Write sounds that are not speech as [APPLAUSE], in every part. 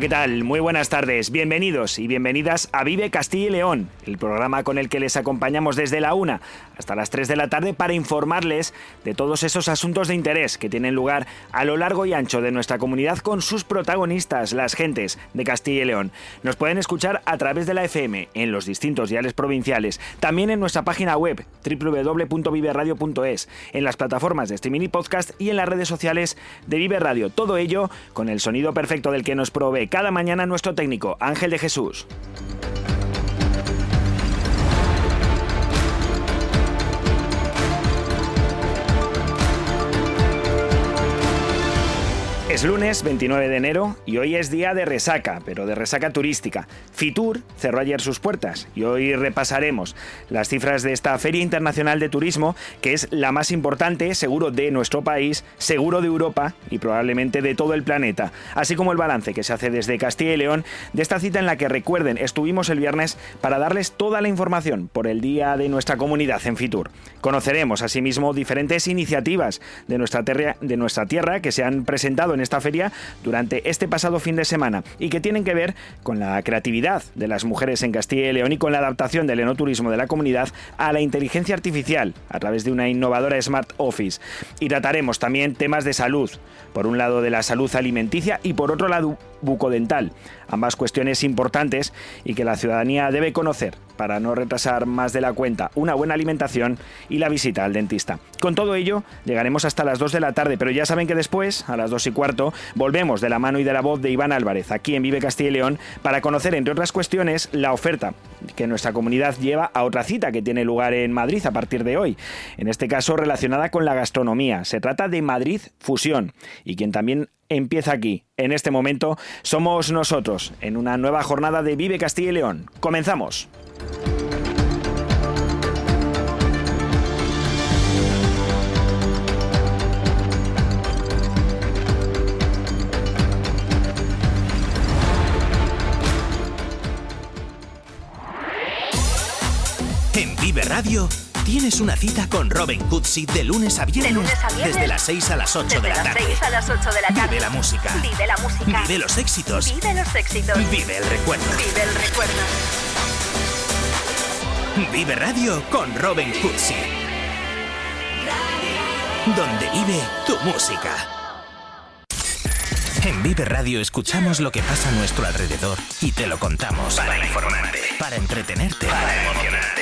¿Qué tal? Muy buenas tardes. Bienvenidos y bienvenidas a Vive Castilla y León, el programa con el que les acompañamos desde la una hasta las 3 de la tarde para informarles de todos esos asuntos de interés que tienen lugar a lo largo y ancho de nuestra comunidad con sus protagonistas, las gentes de Castilla y León. Nos pueden escuchar a través de la FM en los distintos diales provinciales, también en nuestra página web www.viveradio.es, en las plataformas de streaming y podcast y en las redes sociales de Vive Radio. Todo ello con el sonido perfecto del que nos provee cada mañana nuestro técnico, Ángel de Jesús. Es lunes 29 de enero y hoy es día de resaca, pero de resaca turística. Fitur cerró ayer sus puertas y hoy repasaremos las cifras de esta Feria Internacional de Turismo, que es la más importante, seguro, de nuestro país, seguro de Europa y probablemente de todo el planeta, así como el balance que se hace desde Castilla y León de esta cita en la que recuerden, estuvimos el viernes para darles toda la información por el día de nuestra comunidad en Fitur. Conoceremos asimismo diferentes iniciativas de nuestra, de nuestra tierra que se han presentado en esta feria durante este pasado fin de semana y que tienen que ver con la creatividad de las mujeres en Castilla y León y con la adaptación del enoturismo de la comunidad a la inteligencia artificial a través de una innovadora Smart Office. Y trataremos también temas de salud, por un lado de la salud alimenticia y por otro lado bucodental, ambas cuestiones importantes y que la ciudadanía debe conocer para no retrasar más de la cuenta una buena alimentación y la visita al dentista. Con todo ello, llegaremos hasta las 2 de la tarde, pero ya saben que después, a las 2 y cuarto, volvemos de la mano y de la voz de Iván Álvarez, aquí en Vive Castilla y León, para conocer, entre otras cuestiones, la oferta que nuestra comunidad lleva a otra cita que tiene lugar en Madrid a partir de hoy, en este caso relacionada con la gastronomía. Se trata de Madrid Fusión, y quien también empieza aquí, en este momento, somos nosotros, en una nueva jornada de Vive Castilla y León. Comenzamos. En Vive Radio Tienes una cita con Robin Cootsy de lunes a viernes. Desde las 6 a las 8 de la tarde. a las 8 de la tarde. Vive la música. Vive la música. Vive los éxitos. Vive los éxitos. Vive el recuerdo. Vive el recuerdo. Vive Radio con Robin Cootsy. Donde vive tu música. En Vive Radio escuchamos lo que pasa a nuestro alrededor y te lo contamos. Para informarte. Para entretenerte. Para emocionarte.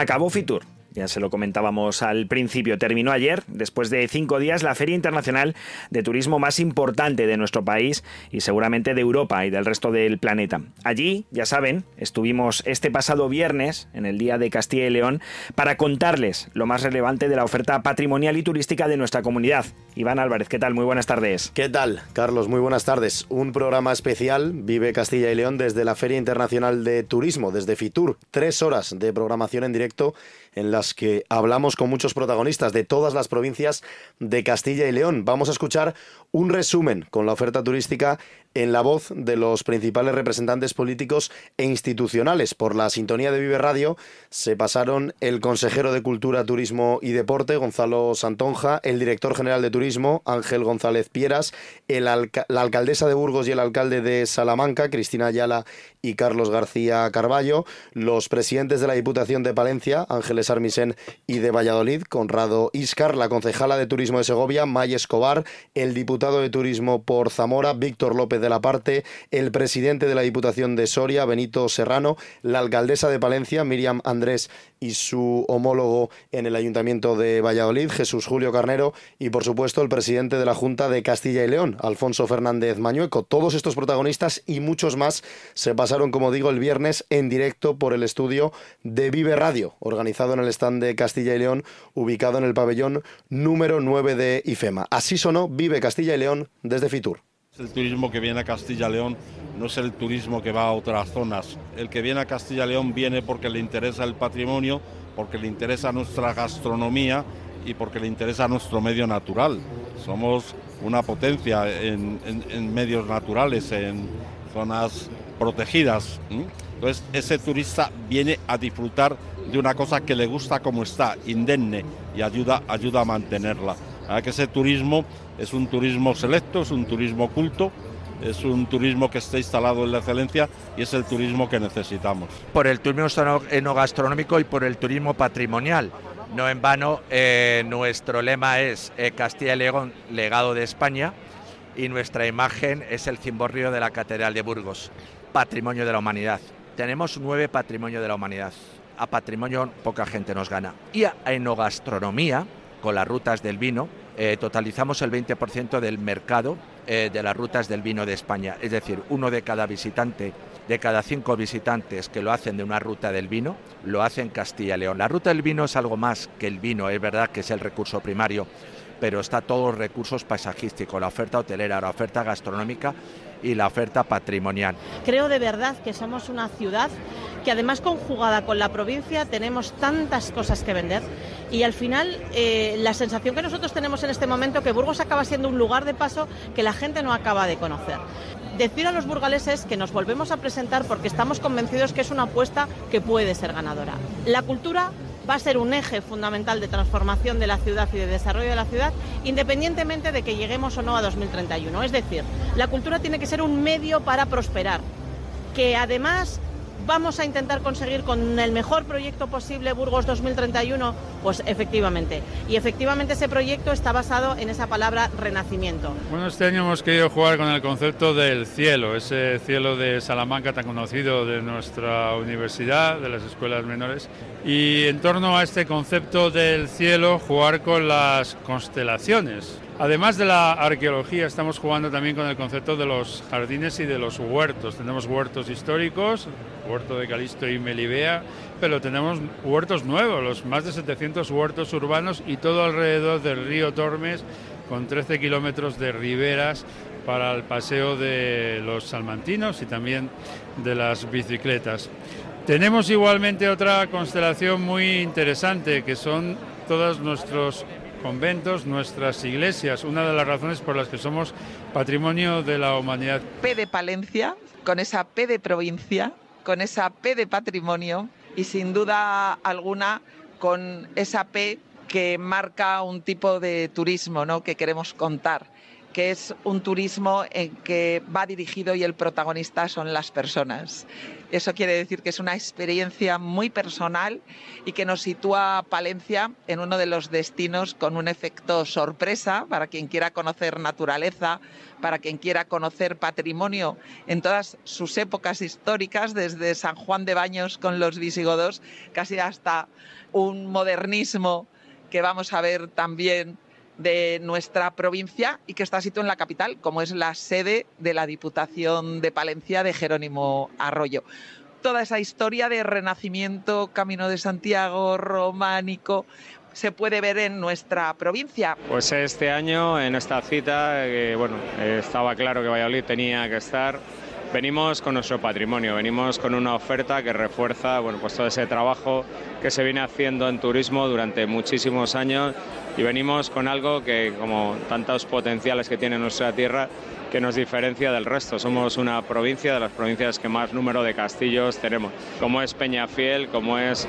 Acabó Fitur Ya se lo comentábamos al principio. Terminó ayer, después de cinco días, la Feria Internacional de Turismo más importante de nuestro país y seguramente de Europa y del resto del planeta. Allí, ya saben, estuvimos este pasado viernes, en el Día de Castilla y León, para contarles lo más relevante de la oferta patrimonial y turística de nuestra comunidad. Iván Álvarez, ¿qué tal? Muy buenas tardes. ¿Qué tal, Carlos? Muy buenas tardes. Un programa especial, Vive Castilla y León, desde la Feria Internacional de Turismo, desde Fitur. Tres horas de programación en directo en las que hablamos con muchos protagonistas de todas las provincias de Castilla y León. Vamos a escuchar un resumen con la oferta turística en la voz de los principales representantes políticos e institucionales. Por la sintonía de Vive Radio se pasaron el consejero de Cultura, Turismo y Deporte, Gonzalo Santonja, el director general de Turismo, Ángel González Pieras, la alcaldesa de Burgos y el alcalde de Salamanca, Cristina Ayala y Carlos García Carballo, los presidentes de la Diputación de Palencia, Ángeles Armisen y de Valladolid, Conrado Iscar, la concejala de Turismo de Segovia, May Escobar, el diputado de Turismo por Zamora, Víctor López de la Parte, el presidente de la Diputación de Soria, Benito Serrano, la alcaldesa de Palencia, Miriam Andrés y su homólogo en el Ayuntamiento de Valladolid, Jesús Julio Carnero, y por supuesto el presidente de la Junta de Castilla y León, Alfonso Fernández Mañueco. Todos estos protagonistas y muchos más se pasaron, como digo, el viernes en directo por el estudio de Vive Radio, organizado en el stand de Castilla y León, ubicado en el pabellón número 9 de IFEMA. Así sonó Vive Castilla y León desde Fitur. El turismo que viene a Castilla y León no es el turismo que va a otras zonas. El que viene a Castilla y León viene porque le interesa el patrimonio, porque le interesa nuestra gastronomía y porque le interesa nuestro medio natural. Somos una potencia en, medios naturales, en zonas protegidas. Entonces ese turista viene a disfrutar de una cosa que le gusta como está, indemne, y ayuda, ayuda a mantenerla. A que ese turismo es un turismo selecto, es un turismo culto, es un turismo que está instalado en la excelencia y es el turismo que necesitamos. Por el turismo enogastronómico y por el turismo patrimonial. No en vano, eh, nuestro lema es eh, Castilla y León, legado de España, y nuestra imagen es el cimborrio de la Catedral de Burgos, patrimonio de la humanidad. Tenemos nueve patrimonios de la humanidad. A patrimonio poca gente nos gana. Y a enogastronomía, con las rutas del vino, eh, totalizamos el 20% del mercado eh, de las rutas del vino de España. Es decir, uno de cada visitante, de cada cinco visitantes que lo hacen de una ruta del vino, lo hace en Castilla y León. La ruta del vino es algo más que el vino, es verdad que es el recurso primario, pero está todos los recursos paisajísticos, la oferta hotelera, la oferta gastronómica y la oferta patrimonial. Creo de verdad que somos una ciudad que además conjugada con la provincia tenemos tantas cosas que vender y al final eh, la sensación que nosotros tenemos en este momento que Burgos acaba siendo un lugar de paso que la gente no acaba de conocer. Decir a los burgaleses que nos volvemos a presentar porque estamos convencidos que es una apuesta que puede ser ganadora. La cultura va a ser un eje fundamental de transformación de la ciudad y de desarrollo de la ciudad, independientemente de que lleguemos o no a 2031. Es decir, la cultura tiene que ser un medio para prosperar, que además vamos a intentar conseguir con el mejor proyecto posible Burgos 2031? Pues efectivamente. Y efectivamente ese proyecto está basado en esa palabra renacimiento. Bueno, este año hemos querido jugar con el concepto del cielo, ese cielo de Salamanca tan conocido de nuestra universidad, de las escuelas menores. Y en torno a este concepto del cielo, jugar con las constelaciones. Además de la arqueología, estamos jugando también con el concepto de los jardines y de los huertos. Tenemos huertos históricos, huerto de Calisto y Melibea, pero tenemos huertos nuevos, los más de 700 huertos urbanos y todo alrededor del río Tormes, con 13 kilómetros de riberas para el paseo de los salmantinos y también de las bicicletas. Tenemos igualmente otra constelación muy interesante, que son todos nuestros conventos, nuestras iglesias, una de las razones por las que somos patrimonio de la humanidad. P de Palencia, con esa P de provincia, con esa P de patrimonio y sin duda alguna con esa P que marca un tipo de turismo ¿no? que queremos contar. Que es un turismo en que va dirigido y el protagonista son las personas. Eso quiere decir que es una experiencia muy personal y que nos sitúa a Palencia en uno de los destinos con un efecto sorpresa para quien quiera conocer naturaleza, para quien quiera conocer patrimonio en todas sus épocas históricas, desde San Juan de Baños con los visigodos, casi hasta un modernismo que vamos a ver también de nuestra provincia y que está situado en la capital, como es la sede de la Diputación de Palencia de Jerónimo Arroyo. Toda esa historia de renacimiento, Camino de Santiago, románico, se puede ver en nuestra provincia. Pues este año, en esta cita, bueno, estaba claro que Valladolid tenía que estar venimos con nuestro patrimonio, venimos con una oferta que refuerza bueno, pues todo ese trabajo que se viene haciendo en turismo durante muchísimos años y venimos con algo que, como tantos potenciales que tiene nuestra tierra, que nos diferencia del resto. Somos una provincia de las provincias que más número de castillos tenemos, como es Peñafiel, como es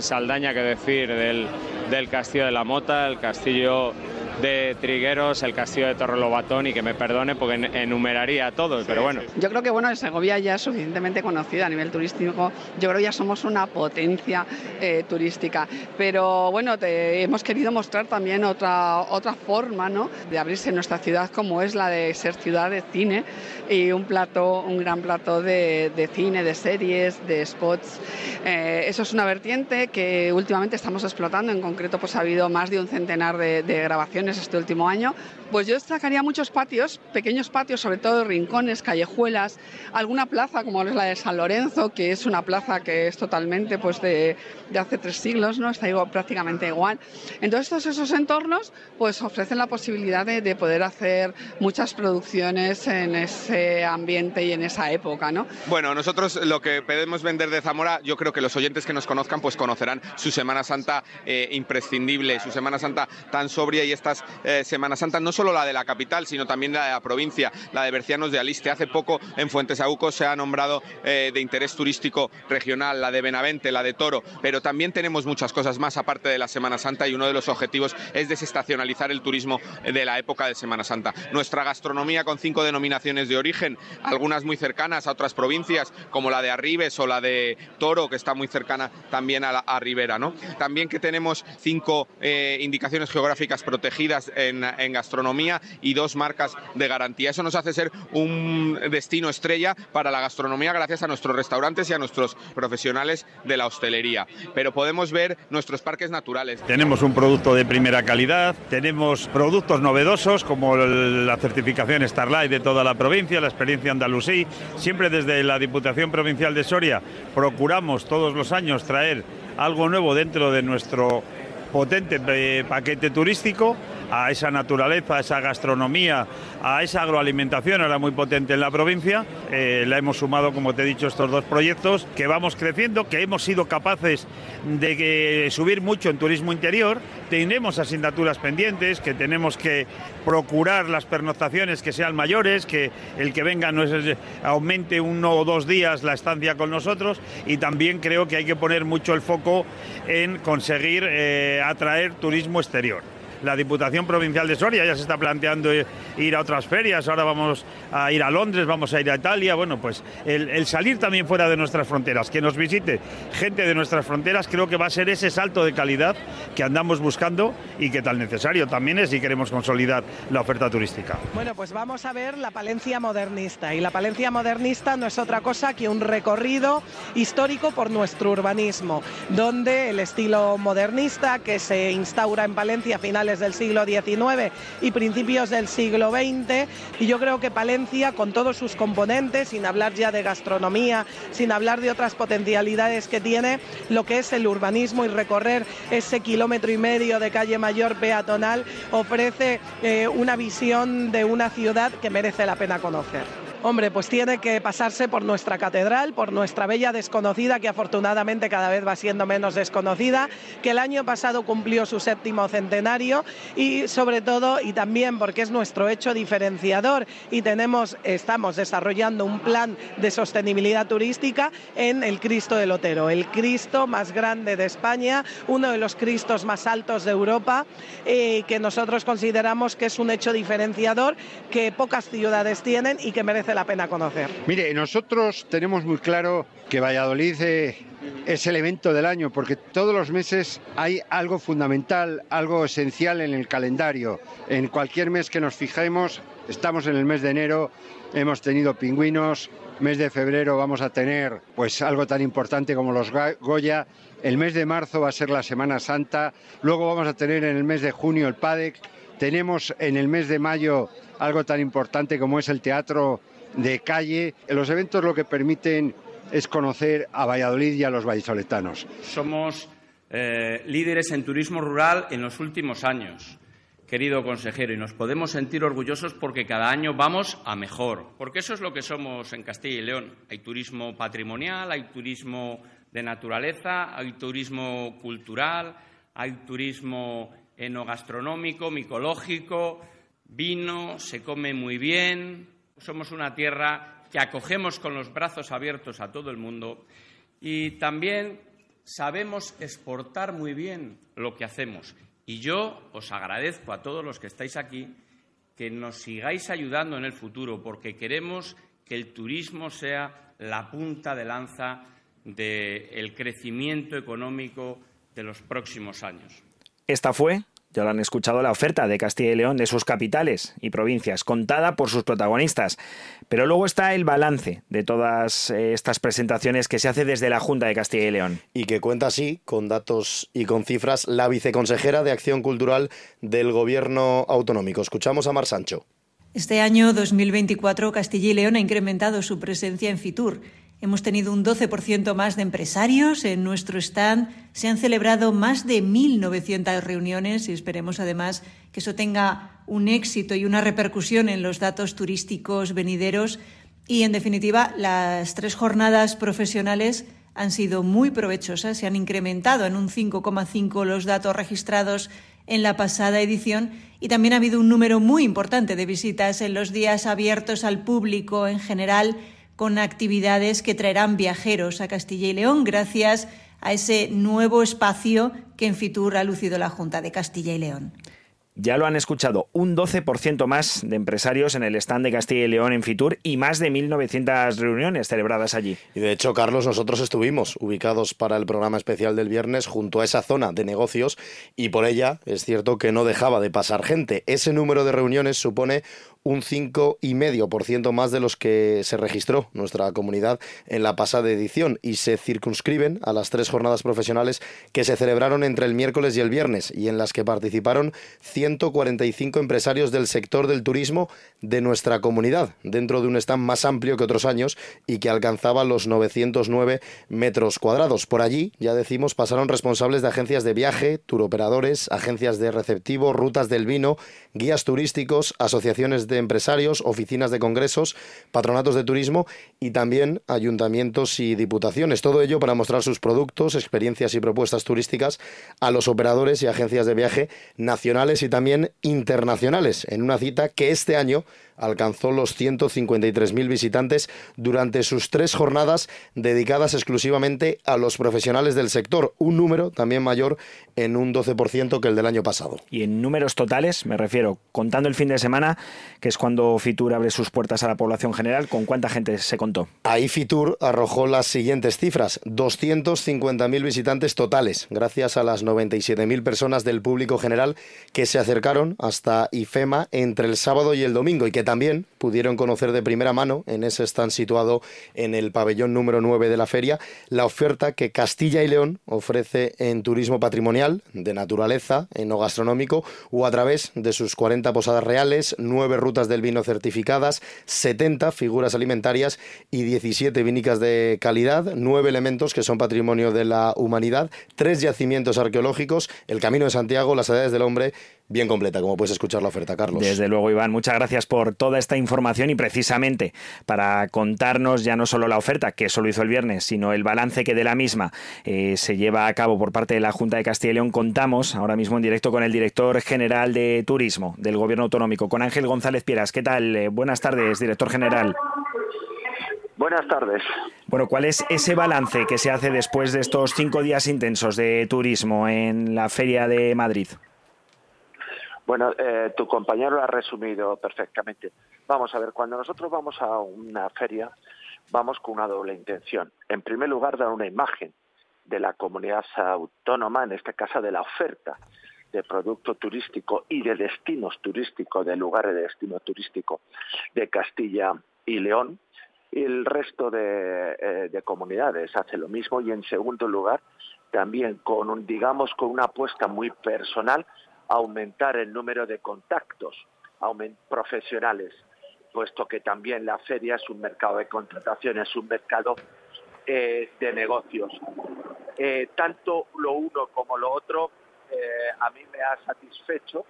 Saldaña, que decir, del, del Castillo de la Mota, el Castillo de Trigueros, el castillo de Torrelobatón y que me perdone porque enumeraría todo, pero bueno. Yo creo que bueno, Segovia ya es suficientemente conocida a nivel turístico, yo creo que ya somos una potencia eh, turística, pero bueno, te, hemos querido mostrar también otra, otra forma ¿no? de abrirse en nuestra ciudad como es la de ser ciudad de cine y un plato, un gran plato de, de cine, de series, de spots. Eh, eso es una vertiente que últimamente estamos explotando, en concreto pues ha habido más de un centenar de, de grabaciones este último año, pues yo destacaría muchos patios, pequeños patios, sobre todo rincones, callejuelas, alguna plaza como es la de San Lorenzo, que es una plaza que es totalmente pues de, de hace tres siglos, ¿no? está prácticamente igual. Entonces todos esos entornos pues ofrecen la posibilidad de, de, poder hacer muchas producciones en ese ambiente y en esa época. ¿no? Bueno, nosotros lo que podemos vender de Zamora, yo creo que los oyentes que nos conozcan pues conocerán su Semana Santa eh, imprescindible, su Semana Santa tan sobria y estas eh, Semana Santa no solo la de la capital, sino también la de la provincia, la de Bercianos de Aliste. Hace poco en Fuentesauco se ha nombrado eh, de interés turístico regional, la de Benavente, la de Toro, pero también tenemos muchas cosas más aparte de la Semana Santa y uno de los objetivos es desestacionalizar el turismo de la época de Semana Santa. Nuestra gastronomía con cinco denominaciones de origen, algunas muy cercanas a otras provincias, como la de Arribes o la de Toro, que está muy cercana también a, la, a Ribera. ¿no? También que tenemos cinco eh, indicaciones geográficas protegidas en, en gastronomía y dos marcas de garantía. Eso nos hace ser un destino estrella para la gastronomía gracias a nuestros restaurantes y a nuestros profesionales de la hostelería. Pero podemos ver nuestros parques naturales. Tenemos un producto de primera calidad, tenemos productos novedosos como la certificación Starlight de toda la provincia, la experiencia andalusí. Siempre desde la Diputación Provincial de Soria procuramos todos los años traer algo nuevo dentro de nuestro potente eh, paquete turístico a esa naturaleza, a esa gastronomía, a esa agroalimentación ahora muy potente en la provincia. Eh, la hemos sumado, como te he dicho, estos dos proyectos que vamos creciendo, que hemos sido capaces de que, subir mucho en turismo interior. Tenemos asignaturas pendientes, que tenemos que procurar las pernoctaciones que sean mayores, que el que venga no es, aumente uno o dos días la estancia con nosotros y también creo que hay que poner mucho el foco en conseguir eh, atraer turismo exterior la Diputación Provincial de Soria ya se está planteando ir a otras ferias, ahora vamos a ir a Londres, vamos a ir a Italia, bueno, pues el, salir también fuera de nuestras fronteras, que nos visite gente de nuestras fronteras, creo que va a ser ese salto de calidad que andamos buscando y que tan necesario también es si queremos consolidar la oferta turística. Bueno, pues vamos a ver la Palencia modernista. Y la Palencia modernista no es otra cosa que un recorrido histórico por nuestro urbanismo, donde el estilo modernista que se instaura en Palencia a finales del siglo XIX y principios del siglo XX. Y yo creo que Palencia, con todos sus componentes, sin hablar ya de gastronomía, sin hablar de otras potencialidades que tiene, lo que es el urbanismo y recorrer ese kilómetro y medio de calle mayor peatonal, ofrece eh, una visión de una ciudad que merece la pena conocer. Hombre, pues tiene que pasarse por nuestra catedral, por nuestra bella desconocida, que afortunadamente cada vez va siendo menos desconocida, que el año pasado cumplió su séptimo centenario y sobre todo, y también porque es nuestro hecho diferenciador y tenemos, estamos desarrollando un plan de sostenibilidad turística en el Cristo del Otero, el Cristo más grande de España, uno de los Cristos más altos de Europa, eh, que nosotros consideramos que es un hecho diferenciador que pocas ciudades tienen y que merece la pena conocer. Mire, nosotros tenemos muy claro que Valladolid eh, es el evento del año porque todos los meses hay algo fundamental, algo esencial en el calendario. En cualquier mes que nos fijemos, estamos en el mes de enero, hemos tenido pingüinos, mes de febrero vamos a tener pues algo tan importante como los Goya, el mes de marzo va a ser la Semana Santa, luego vamos a tener en el mes de junio el PADEC, tenemos en el mes de mayo algo tan importante como es el teatro de calle. Los eventos lo que permiten es conocer a Valladolid y a los vallisoletanos. Somos eh, líderes en turismo rural en los últimos años querido consejero, y nos podemos sentir orgullosos porque cada año vamos a mejor, porque eso es lo que somos en Castilla y León. Hay turismo patrimonial, hay turismo de naturaleza, hay turismo cultural, hay turismo enogastronómico, micológico, vino, se come muy bien. Somos una tierra que acogemos con los brazos abiertos a todo el mundo y también sabemos exportar muy bien lo que hacemos y yo os agradezco a todos los que estáis aquí que nos sigáis ayudando en el futuro, porque queremos que el turismo sea la punta de lanza del crecimiento económico de los próximos años. Esta fue ya lo han escuchado la oferta de Castilla y León de sus capitales y provincias, contada por sus protagonistas. Pero luego está el balance de todas eh, estas presentaciones que se hace desde la Junta de Castilla y León. Y que cuenta así, con datos y con cifras, la viceconsejera de Acción Cultural del Gobierno Autonómico. Escuchamos a Mar Sancho. Este año 2024 Castilla y León ha incrementado su presencia en Fitur Hemos tenido un 12% más de empresarios en nuestro stand. Se han celebrado más de 1.900 reuniones y esperemos además que eso tenga un éxito y una repercusión en los datos turísticos venideros. Y en definitiva, las tres jornadas profesionales han sido muy provechosas. Se han incrementado en un 5,5 los datos registrados en la pasada edición y también ha habido un número muy importante de visitas en los días abiertos al público en general con actividades que traerán viajeros a Castilla y León gracias a ese nuevo espacio que en Fitur ha lucido la Junta de Castilla y León. Ya lo han escuchado, un 12% más de empresarios en el stand de Castilla y León en Fitur y más de 1.900 reuniones celebradas allí. Y de hecho, Carlos, nosotros estuvimos ubicados para el programa especial del viernes junto a esa zona de negocios y por ella es cierto que no dejaba de pasar gente. Ese número de reuniones supone un 5,5% más de los que se registró nuestra comunidad en la pasada edición y se circunscriben a las tres jornadas profesionales que se celebraron entre el miércoles y el viernes y en las que participaron 145 empresarios del sector del turismo de nuestra comunidad, dentro de un stand más amplio que otros años y que alcanzaba los 909 metros cuadrados. Por allí, ya decimos, pasaron responsables de agencias de viaje, turoperadores, agencias de receptivo, rutas del vino, guías turísticos, asociaciones de de empresarios, oficinas de congresos, patronatos de turismo y también ayuntamientos y diputaciones. Todo ello para mostrar sus productos, experiencias y propuestas turísticas a los operadores y agencias de viaje nacionales y también internacionales, en una cita que este año alcanzó los 153.000 visitantes durante sus tres jornadas dedicadas exclusivamente a los profesionales del sector, un número también mayor en un 12% que el del año pasado. Y en números totales, me refiero, contando el fin de semana, que es cuando Fitur abre sus puertas a la población general, ¿con cuánta gente se contó? Ahí Fitur arrojó las siguientes cifras, 250.000 visitantes totales, gracias a las 97.000 personas del público general que se acercaron hasta IFEMA entre el sábado y el domingo y que también pudieron conocer de primera mano, en ese stand situado en el pabellón número 9 de la feria, la oferta que Castilla y León ofrece en turismo patrimonial, de naturaleza, en gastronómico, o a través de sus 40 posadas reales, 9 rutas del vino certificadas, 70 figuras alimentarias y 17 vinicas de calidad, 9 elementos que son patrimonio de la humanidad, 3 yacimientos arqueológicos, el Camino de Santiago, las edades del hombre, bien completa, como puedes escuchar la oferta, Carlos. Desde luego, Iván, muchas gracias por toda esta información y precisamente para contarnos ya no solo la oferta, que eso lo hizo el viernes, sino el balance que de la misma eh, se lleva a cabo por parte de la Junta de Castilla y León. Contamos ahora mismo en directo con el director general de Turismo del Gobierno Autonómico, con Ángel González Pieras. ¿Qué tal? Eh, buenas tardes, director general. Buenas tardes. Bueno, ¿cuál es ese balance que se hace después de estos cinco días intensos de turismo en la Feria de Madrid? Bueno, eh, tu compañero lo ha resumido perfectamente. Vamos a ver, cuando nosotros vamos a una feria, vamos con una doble intención. En primer lugar, dar una imagen de la comunidad autónoma, en este caso de la oferta de producto turístico y de destinos turísticos, de lugares de destino turístico de Castilla y León. Y el resto de, eh, de comunidades hace lo mismo. Y en segundo lugar, también con un, digamos, con una apuesta muy personal aumentar el número de contactos profesionales, puesto que también la feria es un mercado de contratación, es un mercado eh, de negocios. Eh, tanto lo uno como lo otro eh, a mí me ha satisfecho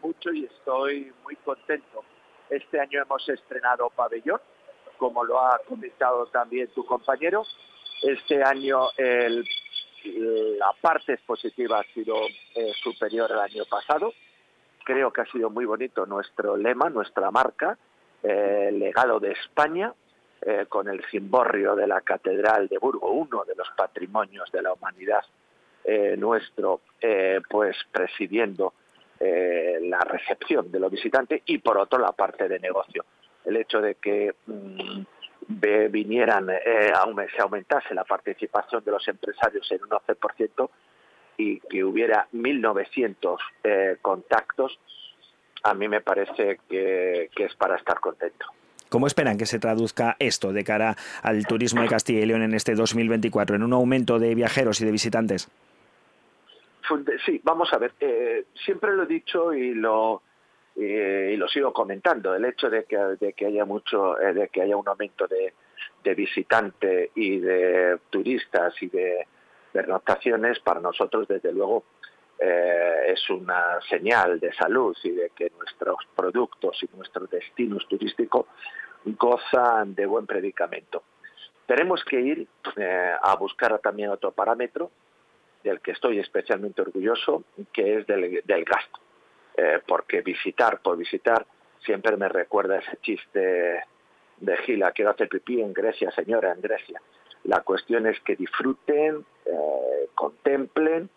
mucho y estoy muy contento. Este año hemos estrenado pabellón, como lo ha comentado también tu compañero. Este año el la parte expositiva ha sido eh, superior al año pasado. Creo que ha sido muy bonito nuestro lema, nuestra marca, eh, legado de España, eh, con el cimborrio de la Catedral de Burgo, uno de los patrimonios de la humanidad nuestro, pues presidiendo la recepción de los visitantes y por otro la parte de negocio. El hecho de que mm, vinieran, eh, se aumentase la participación de los empresarios en un 11% y que hubiera 1.900 eh, contactos, a mí me parece que, es para estar contento. ¿Cómo esperan que se traduzca esto de cara al turismo de Castilla y León en este 2024? ¿En un aumento de viajeros y de visitantes? Sí, vamos a ver. Eh, siempre lo he dicho y lo, y lo sigo comentando el hecho de que, de que haya mucho eh, de que haya un aumento de, de visitantes y de turistas y de pernoctaciones para nosotros desde luego eh, es una señal de salud y de que nuestros productos y nuestros destinos turísticos gozan de buen predicamento. Tenemos que ir eh, a buscar también otro parámetro del que estoy especialmente orgulloso, que es del, del gasto. Eh, porque visitar por visitar siempre me recuerda ese chiste de Gila, quiero hacer pipí en Grecia, señora, en Grecia. La cuestión es que disfruten, eh, contemplen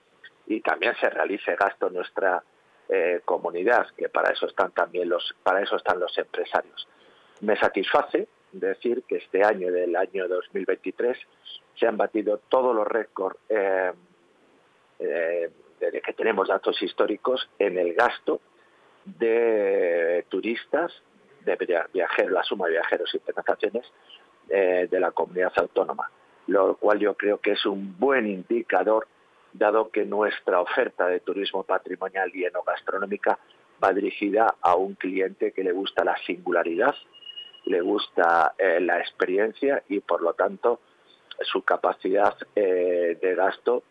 y también se realice gasto en nuestra eh, comunidad, que para eso están también los, para eso están los empresarios. Me satisface decir que este año del año 2023 se han batido todos los récords desde que tenemos datos históricos en el gasto de turistas, de viajeros, la suma de viajeros y penetraciones eh, de la comunidad autónoma, lo cual yo creo que es un buen indicador, dado que nuestra oferta de turismo patrimonial y enogastronómica va dirigida a un cliente que le gusta la singularidad, le gusta eh, la experiencia y por lo tanto su capacidad eh, de gasto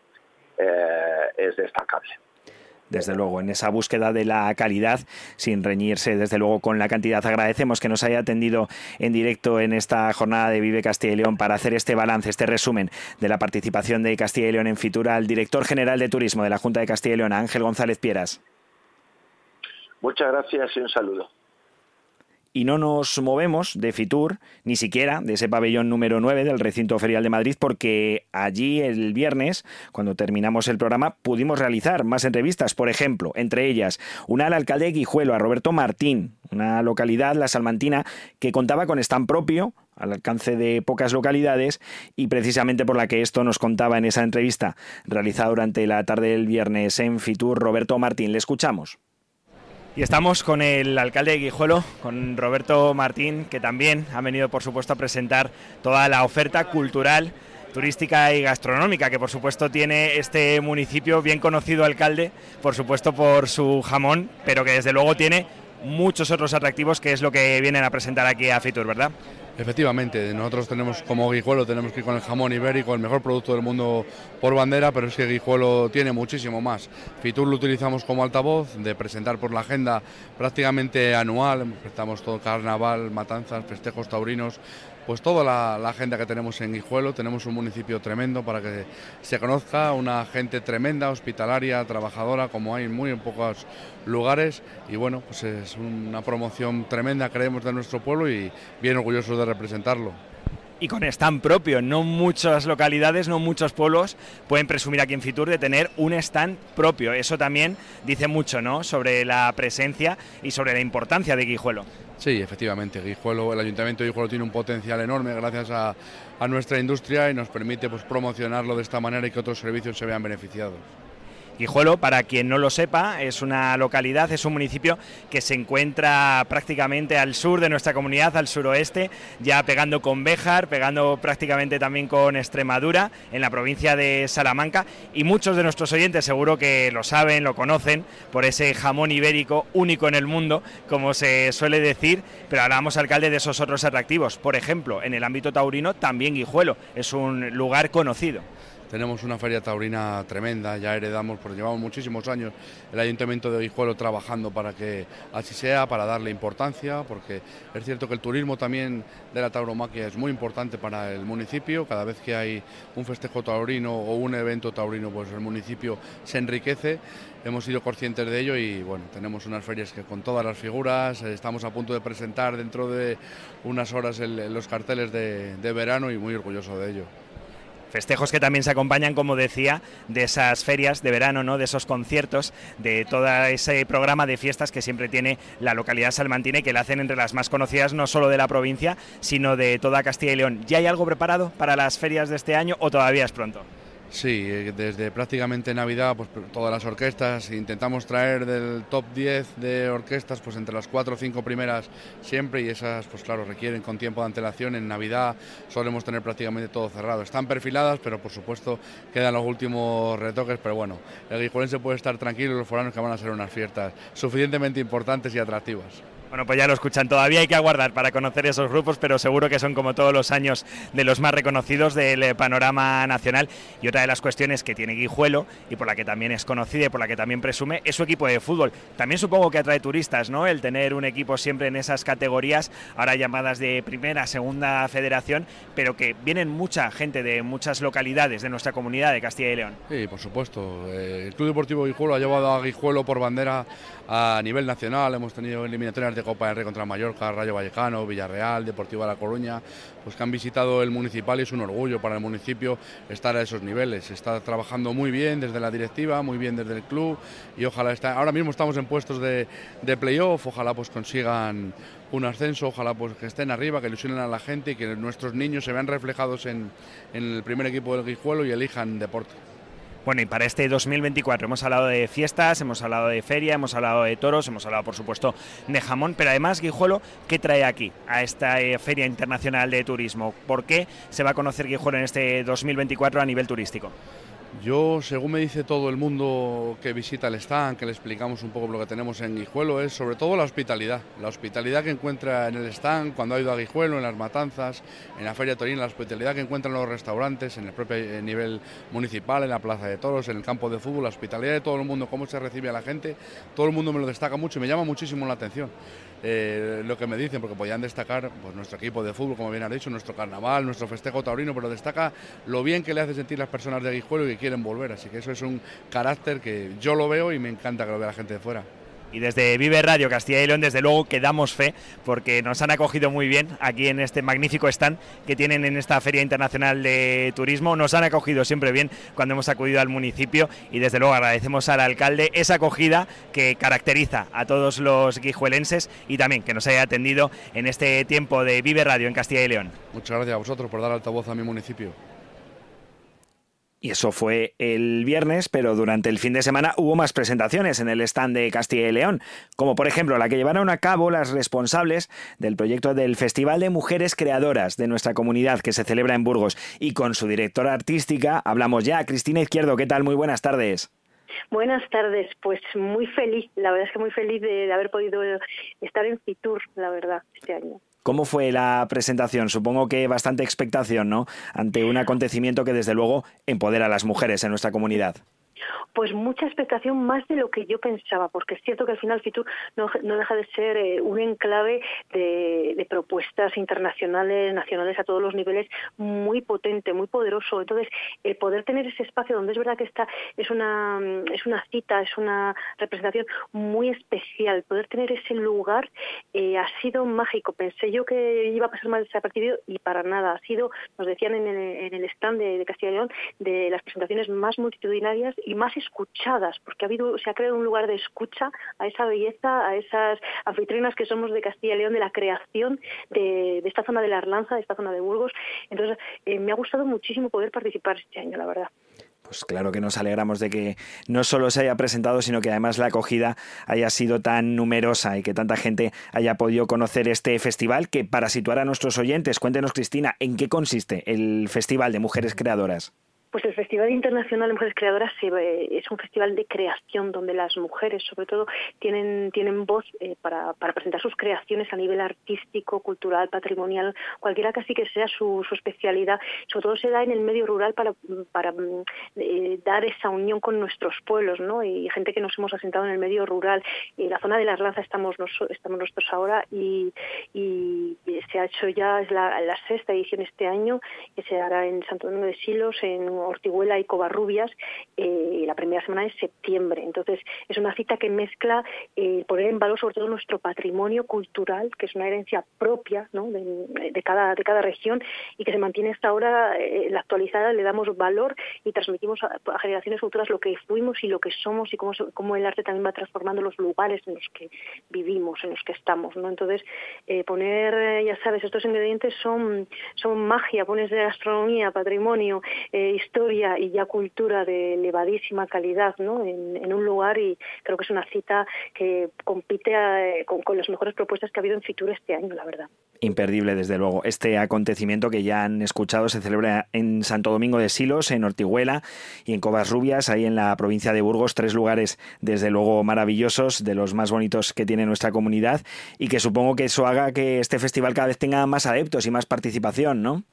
es destacable desde luego, en esa búsqueda de la calidad, sin reñirse desde luego con la cantidad. Agradecemos que nos haya atendido en directo en esta jornada de Vive Castilla y León para hacer este balance, este resumen de la participación de Castilla y León en Fitura al director general de Turismo de la Junta de Castilla y León, Ángel González Pieras. Muchas gracias y un saludo y no nos movemos de Fitur, ni siquiera de ese pabellón número 9 del recinto ferial de Madrid, porque allí el viernes, cuando terminamos el programa, pudimos realizar más entrevistas, por ejemplo, entre ellas una al alcalde de Guijuelo, a Roberto Martín, una localidad, la Salmantina, que contaba con stand propio, al alcance de pocas localidades y precisamente por la que esto nos contaba en esa entrevista realizada durante la tarde del viernes en Fitur, Roberto Martín. Le escuchamos. Y estamos con el alcalde de Guijuelo, con Roberto Martín, que también ha venido, por supuesto, a presentar toda la oferta cultural, turística y gastronómica que, por supuesto, tiene este municipio, bien conocido alcalde, por supuesto, por su jamón, pero que desde luego tiene muchos otros atractivos, que es lo que vienen a presentar aquí a Fitur, ¿verdad? Efectivamente, nosotros tenemos como Guijuelo, tenemos que ir con el jamón ibérico, el mejor producto del mundo por bandera, pero es que Guijuelo tiene muchísimo más. Fitur lo utilizamos como altavoz, de presentar por la agenda prácticamente anual, estamos todo carnaval, matanzas, festejos taurinos, pues toda la, la, agenda que tenemos en Guijuelo. Tenemos un municipio tremendo para que se conozca, una gente tremenda, hospitalaria, trabajadora, como hay en muy pocos lugares. Y bueno, pues es una promoción tremenda, creemos, de nuestro pueblo y bien orgullosos de representarlo y con stand propio. No muchas localidades, no muchos pueblos pueden presumir aquí en Fitur de tener un stand propio. Eso también dice mucho ¿no? sobre la presencia y sobre la importancia de Guijuelo. Sí, efectivamente, Guijuelo, el Ayuntamiento de Guijuelo tiene un potencial enorme gracias a, nuestra industria y nos permite pues, promocionarlo de esta manera y que otros servicios se vean beneficiados. Guijuelo, para quien no lo sepa, es una localidad, es un municipio que se encuentra prácticamente al sur de nuestra comunidad, al suroeste, ya pegando con Béjar, pegando prácticamente también con Extremadura, en la provincia de Salamanca. Y muchos de nuestros oyentes seguro que lo saben, lo conocen, por ese jamón ibérico único en el mundo, como se suele decir, pero hablamos, alcalde, de esos otros atractivos. Por ejemplo, en el ámbito taurino, también Guijuelo es un lugar conocido tenemos una feria taurina tremenda, ya heredamos, porque llevamos muchísimos años el Ayuntamiento de Guijuelo trabajando para que así sea, para darle importancia, porque es cierto que el turismo también de la tauromaquia es muy importante para el municipio, cada vez que hay un festejo taurino o un evento taurino, pues el municipio se enriquece, hemos sido conscientes de ello y bueno, tenemos unas ferias que con todas las figuras, estamos a punto de presentar dentro de unas horas los carteles de verano y muy orgulloso de ello. Festejos que también se acompañan, como decía, de esas ferias de verano, ¿no? de esos conciertos, de todo ese programa de fiestas que siempre tiene la localidad salmantina y que la hacen entre las más conocidas no solo de la provincia, sino de toda Castilla y León. ¿Ya hay algo preparado para las ferias de este año o todavía es pronto? Sí, eh, desde prácticamente Navidad, pues todas las orquestas, intentamos traer del top 10 de orquestas, pues entre las 4 o 5 primeras siempre y esas, pues claro, requieren con tiempo de antelación. En Navidad solemos tener prácticamente todo cerrado. Están perfiladas, pero por supuesto quedan los últimos retoques, pero bueno, el guijuelense puede estar tranquilo los foranos que van a ser unas fiestas suficientemente importantes y atractivas. Bueno, pues ya lo escuchan. Todavía hay que aguardar para conocer esos grupos, pero seguro que son como todos los años de los más reconocidos del eh, panorama nacional. Y otra de las cuestiones que tiene Guijuelo y por la que también es conocida y por la que también presume es su equipo de fútbol. También supongo que atrae turistas, ¿no? El tener un equipo siempre en esas categorías, ahora llamadas de primera, segunda federación, pero que vienen mucha gente de muchas localidades de nuestra comunidad de Castilla y León. Sí, por supuesto. Eh, el Club Deportivo Guijuelo ha llevado a Guijuelo por bandera a nivel nacional. Hemos tenido eliminatorias de Copa del Rey contra Mallorca, Rayo Vallecano, Villarreal, Deportivo de La Coruña, pues que han visitado el municipal y es un orgullo para el municipio estar a esos niveles. Está trabajando muy bien desde la directiva, muy bien desde el club y ojalá está. Ahora mismo estamos en puestos de, de playoff, ojalá pues consigan un ascenso, ojalá pues que estén arriba, que ilusionen a la gente y que nuestros niños se vean reflejados en, en el primer equipo del Guijuelo y elijan deporte. Bueno, y para este 2024 hemos hablado de fiestas, hemos hablado de feria, hemos hablado de toros, hemos hablado, por supuesto, de jamón, pero además, Guijuelo, ¿qué trae aquí a esta eh, Feria Internacional de Turismo? ¿Por qué se va a conocer Guijuelo en este 2024 a nivel turístico? Yo, según me dice todo el mundo que visita el stand, que le explicamos un poco lo que tenemos en Guijuelo, es sobre todo la hospitalidad. La hospitalidad que encuentra en el stand cuando ha ido a Guijuelo, en las matanzas, en la Feria Torina, la hospitalidad que encuentra en los restaurantes, en el propio eh, nivel municipal, en la Plaza de Toros, en el campo de fútbol, la hospitalidad de todo el mundo, cómo se recibe a la gente, todo el mundo me lo destaca mucho y me llama muchísimo la atención. Eh, lo que me dicen, porque podían destacar pues, nuestro equipo de fútbol, como bien ha dicho, nuestro carnaval, nuestro festejo taurino, pero destaca lo bien que le hace sentir las personas de Guijuelo y que quieren volver. Así que eso es un carácter que yo lo veo y me encanta que lo vea la gente de fuera. Y desde Vive Radio Castilla y León, desde luego que damos fe, porque nos han acogido muy bien aquí en este magnífico stand que tienen en esta Feria Internacional de Turismo. Nos han acogido siempre bien cuando hemos acudido al municipio y desde luego agradecemos al alcalde esa acogida que caracteriza a todos los guijuelenses y también que nos haya atendido en este tiempo de Vive Radio en Castilla y León. Muchas gracias a vosotros por dar altavoz a mi municipio. Y eso fue el viernes, pero durante el fin de semana hubo más presentaciones en el stand de Castilla y León, como por ejemplo la que llevaron a cabo las responsables del proyecto del Festival de Mujeres Creadoras de nuestra comunidad que se celebra en Burgos. Y con su directora artística hablamos ya. Cristina Izquierdo, ¿qué tal? Muy buenas tardes. Buenas tardes, pues muy feliz, la verdad es que muy feliz de, haber podido estar en Fitur, la verdad, este año. ¿Cómo fue la presentación? Supongo que bastante expectación, ¿no? Ante un acontecimiento que desde luego empodera a las mujeres en nuestra comunidad. Pues mucha expectación más de lo que yo pensaba, porque es cierto que al final Fitur no, deja de ser eh, un enclave de, de, propuestas internacionales, nacionales a todos los niveles, muy potente, muy poderoso. Entonces, el poder tener ese espacio donde es verdad que esta es una, es una cita, es una representación muy especial, poder tener ese lugar eh, ha sido mágico. Pensé yo que iba a pasar mal desapercibido y para nada. Ha sido, nos decían en el, en el stand de, de Castilla y León, de las presentaciones más multitudinarias y más escuchadas, porque ha habido, se ha creado un lugar de escucha a esa belleza, a esas anfitrionas que somos de Castilla y León, de la creación de, esta zona de la Arlanza, de esta zona de Burgos. Entonces, eh, me ha gustado muchísimo poder participar este año, la verdad. Pues claro que nos alegramos de que no solo se haya presentado, sino que además la acogida haya sido tan numerosa y que tanta gente haya podido conocer este festival, que para situar a nuestros oyentes, cuéntenos Cristina, ¿en qué consiste el Festival de Mujeres Creadoras? Pues el Festival Internacional de Mujeres Creadoras es un festival de creación donde las mujeres, sobre todo, tienen, tienen voz eh, para, presentar sus creaciones a nivel artístico, cultural, patrimonial, cualquiera casi que sea su, su especialidad. Sobre todo se da en el medio rural para, para eh, dar esa unión con nuestros pueblos, ¿no? Y gente que nos hemos asentado en el medio rural. En la zona de las Lanzas estamos, nos, estamos nosotros ahora y, y, se ha hecho ya, es la, la sexta edición este año, que se hará en Santo Domingo de Silos, en Ortiguela y Covarrubias eh, la primera semana de septiembre. Entonces, es una cita que mezcla eh, poner en valor sobre todo nuestro patrimonio cultural, que es una herencia propia de, cada, de cada región y que se mantiene hasta ahora eh, la actualizada, le damos valor y transmitimos a, a, generaciones futuras lo que fuimos y lo que somos y cómo, cómo el arte también va transformando los lugares en los que vivimos, en los que estamos. ¿no? Entonces, eh, poner, ya sabes, estos ingredientes son, son magia, pones de gastronomía, patrimonio, eh, historia y ya cultura de elevadísima calidad ¿no? en, un lugar y creo que es una cita que compite a, con, con, las mejores propuestas que ha habido en Fitur este año, la verdad. Imperdible, desde luego. Este acontecimiento que ya han escuchado se celebra en Santo Domingo de Silos, en Ortiguela y en Covasrubias, ahí en la provincia de Burgos, tres lugares desde luego maravillosos, de los más bonitos que tiene nuestra comunidad y que supongo que eso haga que este festival cada vez tenga más adeptos y más participación, ¿no?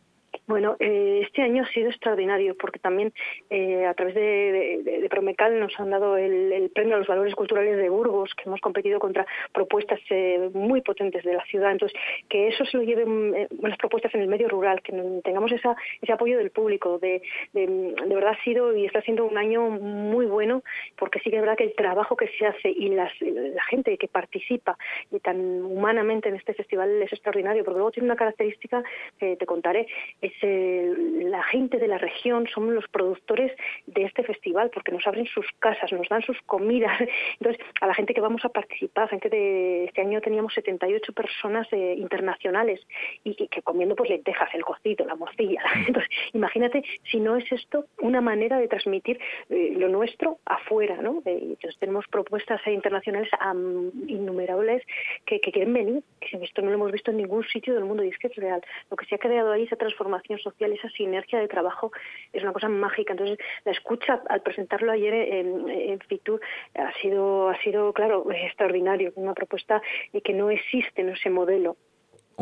Bueno, eh, este año ha sido extraordinario porque también eh, a través de, Promecal nos han dado el, premio a los valores culturales de Burgos, que hemos competido contra propuestas eh, muy potentes de la ciudad. Entonces, que eso se lo lleven eh, buenas propuestas en el medio rural, que tengamos esa, ese apoyo del público. De, de, verdad ha sido y está siendo un año muy bueno porque sí que es verdad que el trabajo que se hace y las, la gente que participa y tan humanamente en este festival es extraordinario porque luego tiene una característica que te contaré. Es eh, la gente de la región, son los productores de este festival, porque nos abren sus casas, nos dan sus comidas. [LAUGHS] Entonces, a la gente que vamos a participar, gente de este año teníamos 78 personas eh, internacionales y, que comiendo pues lentejas, el cocido, la morcilla. [LAUGHS] Entonces, imagínate si no es esto una manera de transmitir eh, lo nuestro afuera, ¿no? Eh, entonces tenemos propuestas internacionales um, innumerables que, que, quieren venir, que esto no lo hemos visto en ningún sitio del mundo y es que es real. Lo que se ha creado ahí, esa transformación social, esa sinergia de trabajo es una cosa mágica. Entonces, la escucha al presentarlo ayer en, en Fitur ha sido, ha sido, claro, extraordinario, una propuesta que no existe en ese modelo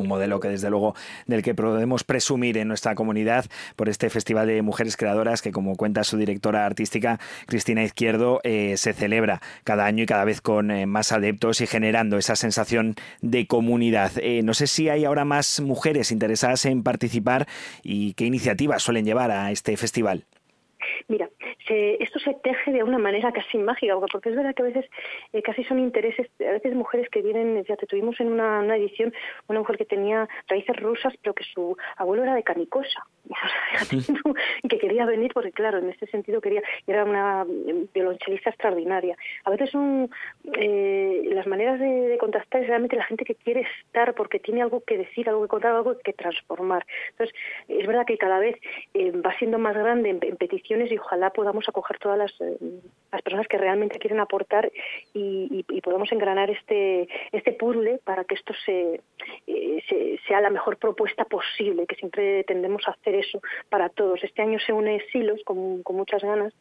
un modelo que desde luego del que podemos presumir en nuestra comunidad por este Festival de Mujeres Creadoras que como cuenta su directora artística Cristina Izquierdo eh, se celebra cada año y cada vez con eh, más adeptos y generando esa sensación de comunidad. Eh, no sé si hay ahora más mujeres interesadas en participar y qué iniciativas suelen llevar a este festival. Mira, se, esto se teje de una manera casi mágica, porque es verdad que a veces eh, casi son intereses, a veces mujeres que vienen, ya te tuvimos en una, una, edición una mujer que tenía raíces rusas, pero que su abuelo era de Canicosa, [LAUGHS] y que quería venir porque, claro, en ese sentido quería, era una violonchelista extraordinaria. A veces son eh, las maneras de, de contactar es realmente la gente que quiere estar porque tiene algo que decir, algo que contar, algo que transformar. Entonces, es verdad que cada vez eh, va siendo más grande en, en peticiones y ojalá podamos acoger todas las, eh, las personas que realmente quieren aportar y, y, y, podamos engranar este, este puzzle para que esto se, eh, se, sea la mejor propuesta posible, que siempre tendemos a hacer eso para todos. Este año se une Silos con, muchas ganas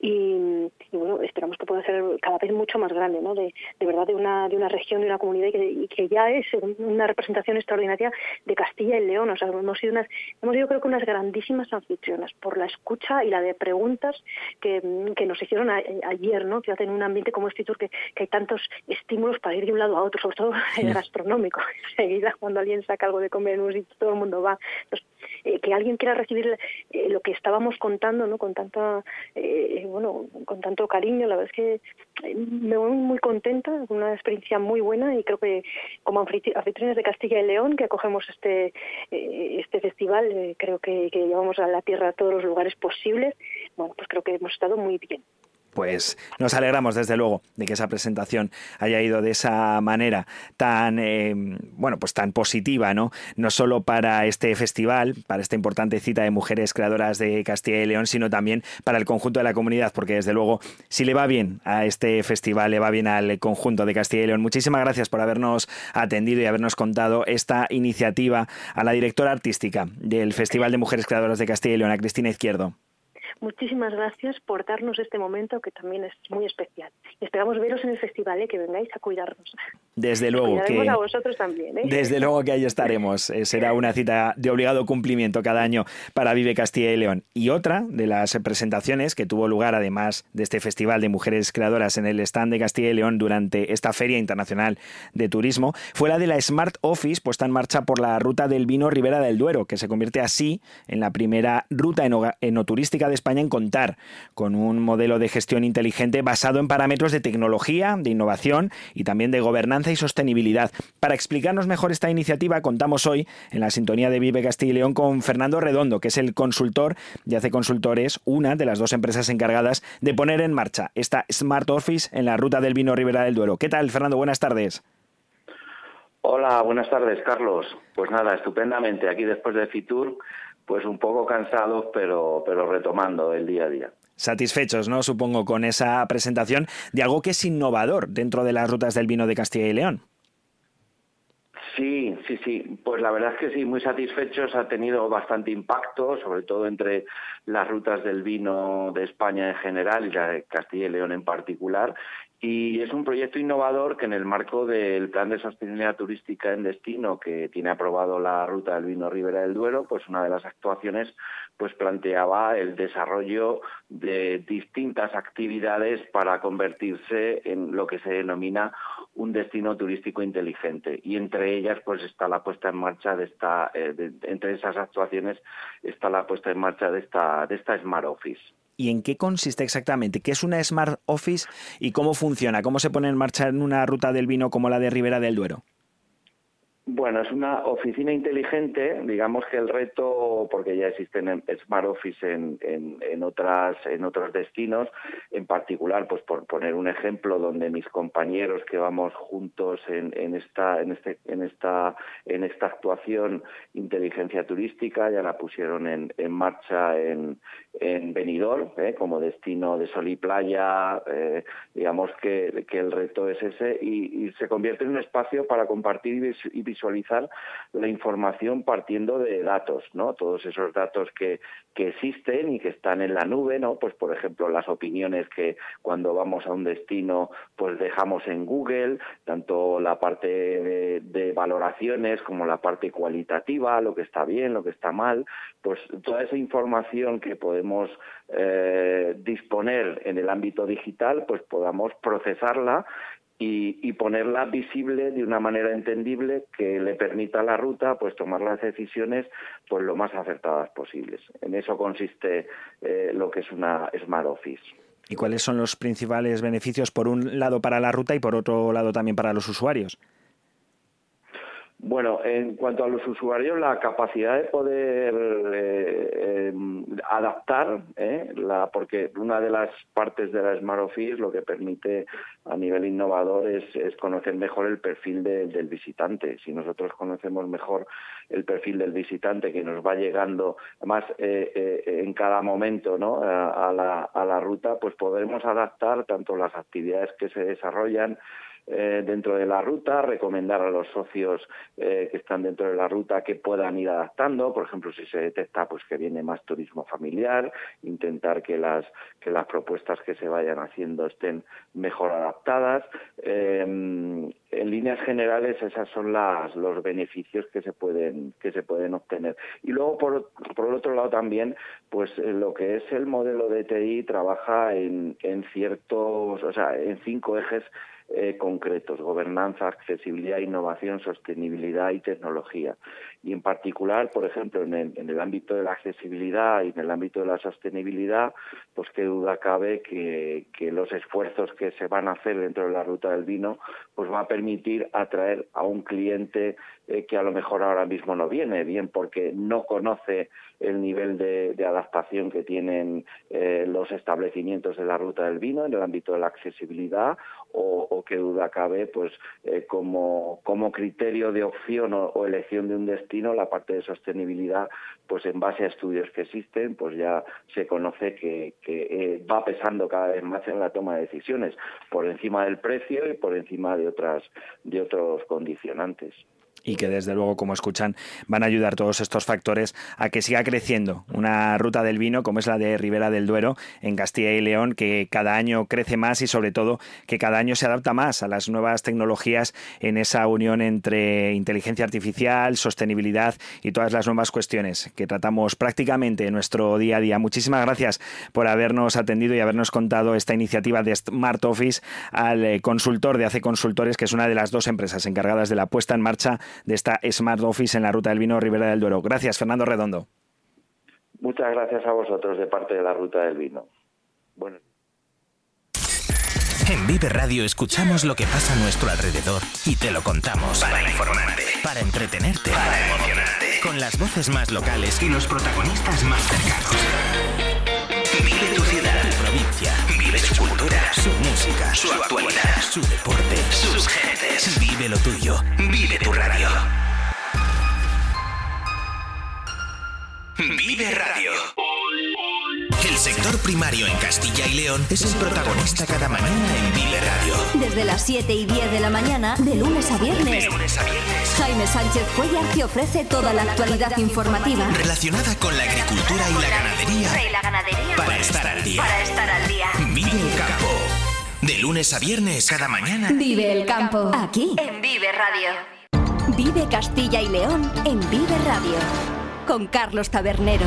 y, bueno, esperamos que pueda ser cada vez mucho más grande, ¿no? De, de verdad de una, de una región, de una comunidad y que, y que ya es una representación extraordinaria de Castilla y León. O sea, hemos sido unas, hemos sido creo que unas grandísimas anfitrionas por la escucha y la de preguntas que, que nos hicieron ayer, ¿no? Que hacen un ambiente como este que, que, hay tantos estímulos para ir de un lado a otro, sobre todo el gastronómico. [LAUGHS] Enseguida, cuando alguien saca algo de comer en un sitio, todo el mundo va. Eh, que alguien quiera recibir eh, lo que estábamos contando, ¿no? Con tanta, eh, bueno, con tanto cariño, la verdad es que me voy muy contenta, una experiencia muy buena y creo que como anfitriones de Castilla y León que acogemos este este festival, creo que, que llevamos a la tierra a todos los lugares posibles. Bueno, pues creo que hemos estado muy bien pues nos alegramos desde luego de que esa presentación haya ido de esa manera tan eh, bueno pues tan positiva no no solo para este festival para esta importante cita de mujeres creadoras de Castilla y León sino también para el conjunto de la comunidad porque desde luego si le va bien a este festival le va bien al conjunto de Castilla y León. Muchísimas gracias por habernos atendido y habernos contado esta iniciativa a la directora artística del Festival de Mujeres Creadoras de Castilla y León a Cristina Izquierdo Muchísimas gracias por darnos este momento que también es muy especial. Esperamos veros en el festival, ¿eh? que vengáis a cuidarnos. Desde luego que a vosotros también. ¿eh? Desde luego que ahí estaremos. Eh, será una cita de obligado cumplimiento cada año para Vive Castilla y León. Y otra de las presentaciones que tuvo lugar además de este festival de mujeres creadoras en el stand de Castilla y León durante esta Feria Internacional de Turismo fue la de la Smart Office puesta en marcha por la ruta del vino Ribera del Duero, que se convierte así en la primera ruta enoturística de España en contar con un modelo de gestión inteligente basado en parámetros de tecnología, de innovación y también de gobernanza y sostenibilidad. Para explicarnos mejor esta iniciativa, contamos hoy en la sintonía de Vive Castilla y León con Fernando Redondo, que es el consultor de Hace Consultores, una de las dos empresas encargadas de poner en marcha esta Smart Office en la ruta del vino Ribera del Duero. ¿Qué tal, Fernando? Buenas tardes. Hola, buenas tardes, Carlos. Pues nada, estupendamente. Aquí después de Fitur, pues un poco cansados, pero, pero retomando el día a día. Satisfechos, ¿no? Supongo, con esa presentación de algo que es innovador dentro de las rutas del vino de Castilla y León. Sí, sí, sí. Pues la verdad es que sí, muy satisfechos. Ha tenido bastante impacto, sobre todo entre las rutas del vino de España en general y la de Castilla y León en particular. Y es un proyecto innovador que en el marco del Plan de Sostenibilidad Turística en Destino que tiene aprobado la ruta del vino Ribera del Duero, pues una de las actuaciones pues planteaba el desarrollo de distintas actividades para convertirse en lo que se denomina un destino turístico inteligente. Y entre ellas pues está la puesta en marcha de esta eh, entre esas actuaciones está la puesta en marcha de esta de esta Smart Office y en qué consiste exactamente, qué es una Smart Office y cómo funciona, cómo se pone en marcha en una ruta del vino como la de Ribera del Duero. Bueno, es una oficina inteligente, digamos que el reto, porque ya existen Smart Office en, en, otras, en otros destinos, en particular, pues por poner un ejemplo, donde mis compañeros que vamos juntos en, en esta, en este, en esta, en esta actuación inteligencia turística, ya la pusieron en, marcha en, en Benidorm, ¿eh? como destino de sol y playa, eh, digamos que, que, el reto es ese, y, y, se convierte en un espacio para compartir y visualizar la información partiendo de datos, ¿no? Todos esos datos que, que existen y que están en la nube, ¿no? Pues por ejemplo las opiniones que cuando vamos a un destino pues dejamos en Google, tanto la parte de, valoraciones como la parte cualitativa, lo que está bien, lo que está mal, pues toda esa información que podemos eh, disponer en el ámbito digital, pues podamos procesarla y, ponerla visible de una manera entendible que le permita a la ruta pues tomar las decisiones pues lo más acertadas posibles. En eso consiste eh, lo que es una Smart Office. ¿Y cuáles son los principales beneficios por un lado para la ruta y por otro lado también para los usuarios? Bueno, en cuanto a los usuarios, la capacidad de poder eh, em, adaptar, ¿eh? la, porque una de las partes de la Smart Office lo que permite a nivel innovador es, conocer mejor el perfil del visitante. Si nosotros conocemos mejor el perfil del visitante que nos va llegando, además eh, en cada momento ¿no? a, la, a la ruta, pues podremos adaptar tanto las actividades que se desarrollan, eh, dentro de la ruta, recomendar a los socios eh, que están dentro de la ruta que puedan ir adaptando, por ejemplo, si se detecta pues que viene más turismo familiar, intentar que las que las propuestas que se vayan haciendo estén mejor adaptadas. Eh, en líneas generales, esas son las, los beneficios que se pueden que se pueden obtener. Y luego por, por el otro lado también, pues lo que es el modelo de TI trabaja en, en ciertos, o sea, en cinco ejes eh, concretos, gobernanza, accesibilidad, innovación, sostenibilidad y tecnología. Y en particular, por ejemplo, en el, ámbito de la accesibilidad y en el ámbito de la sostenibilidad, pues qué duda cabe que, los esfuerzos que se van a hacer dentro de la ruta del vino, pues va a permitir atraer a un cliente eh, que a lo mejor ahora mismo no viene, bien porque no conoce el nivel de, adaptación que tienen eh, los establecimientos de la ruta del vino en el ámbito de la accesibilidad o, o qué duda cabe, pues eh, como, como criterio de opción o, o elección de un destino la parte de sostenibilidad, pues en base a estudios que existen, pues ya se conoce que, eh, va pesando cada vez más en la toma de decisiones, por encima del precio y por encima de otras de otros condicionantes y que desde luego, como escuchan, van a ayudar todos estos factores a que siga creciendo una ruta del vino como es la de Ribera del Duero en Castilla y León, que cada año crece más y sobre todo que cada año se adapta más a las nuevas tecnologías en esa unión entre inteligencia artificial, sostenibilidad y todas las nuevas cuestiones que tratamos prácticamente en nuestro día a día. Muchísimas gracias por habernos atendido y habernos contado esta iniciativa de Smart Office al eh, consultor de Hace Consultores, que es una de las dos empresas encargadas de la puesta en marcha de esta Smart Office en la Ruta del Vino Ribera del Duero. Gracias, Fernando Redondo. Muchas gracias a vosotros de parte de la Ruta del Vino. Bueno. En Vive Radio escuchamos lo que pasa a nuestro alrededor y te lo contamos. Para informarte, para entretenerte, para emocionarte. Con las voces más locales y los protagonistas más cercanos. Su música, su actualidad, su deporte, sus gentes. Vive lo tuyo. Vive tu radio. Vive Radio. El sector primario en Castilla y León es el protagonista cada mañana en Vive Radio. Desde las 7 y 10 de la mañana, de lunes a viernes. De lunes a viernes. Jaime Sánchez Cuellar te ofrece toda la actualidad informativa. Relacionada con la agricultura y la ganadería. Y la ganadería. Para estar al día. Para estar al día. Vive el campo. De lunes a viernes, cada mañana. Vive el campo. Aquí, en Vive Radio. Vive Castilla y León en Vive Radio. Con Carlos Tabernero.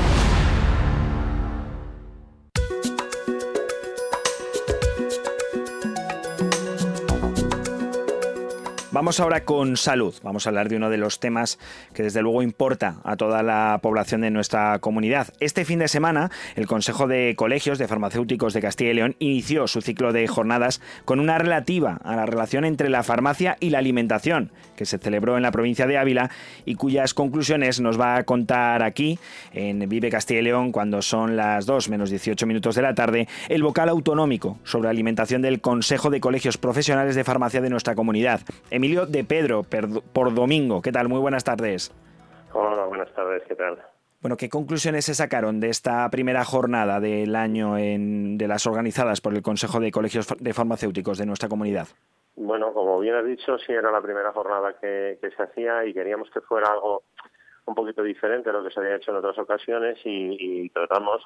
Vamos ahora con salud. Vamos a hablar de uno de los temas que desde luego importa a toda la población de nuestra comunidad. Este fin de semana, el Consejo de Colegios de Farmacéuticos de Castilla y León inició su ciclo de jornadas con una relativa a la relación entre la farmacia y la alimentación, que se celebró en la provincia de Ávila y cuyas conclusiones nos va a contar aquí, en Vive Castilla y León, cuando son las 2 menos 18 minutos de la tarde, el vocal autonómico sobre alimentación del Consejo de Colegios Profesionales de Farmacia de nuestra comunidad. Emilio de Pedro, por domingo. ¿Qué tal? Muy buenas tardes. Hola, buenas tardes, ¿qué tal? Bueno, ¿qué conclusiones se sacaron de esta primera jornada del año en, de las organizadas por el Consejo de Colegios de Farmacéuticos de nuestra comunidad? Bueno, como bien has dicho, sí era la primera jornada que, que se hacía y queríamos que fuera algo un poquito diferente a lo que se había hecho en otras ocasiones y, y tratamos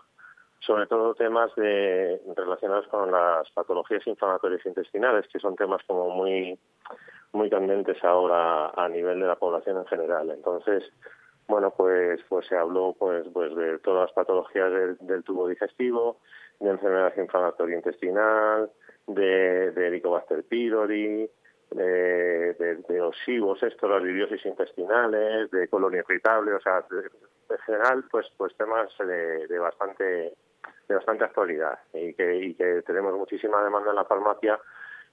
sobre todo temas de, relacionados con las patologías inflamatorias intestinales, que son temas como muy muy candentes ahora a nivel de la población en general. Entonces, bueno, pues pues se habló pues pues de todas las patologías del, del tubo digestivo, de enfermedad inflamatoria intestinal, de, de Helicobacter pylori, de, de, de los SIBOS, esto, las bibiosis intestinales, de colon irritable, o sea, en general, pues pues temas de, de bastante de bastante actualidad y que, y que tenemos muchísima demanda en la farmacia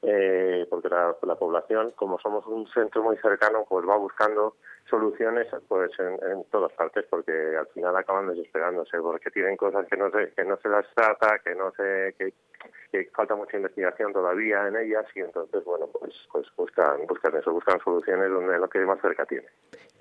eh, porque la, la, población, como somos un centro muy cercano, pues va buscando soluciones pues en, todas partes porque al final acaban desesperándose porque tienen cosas que no se que no se las trata que no se que falta mucha investigación todavía en ellas y entonces bueno pues pues buscan buscan eso buscan soluciones donde lo que más cerca tiene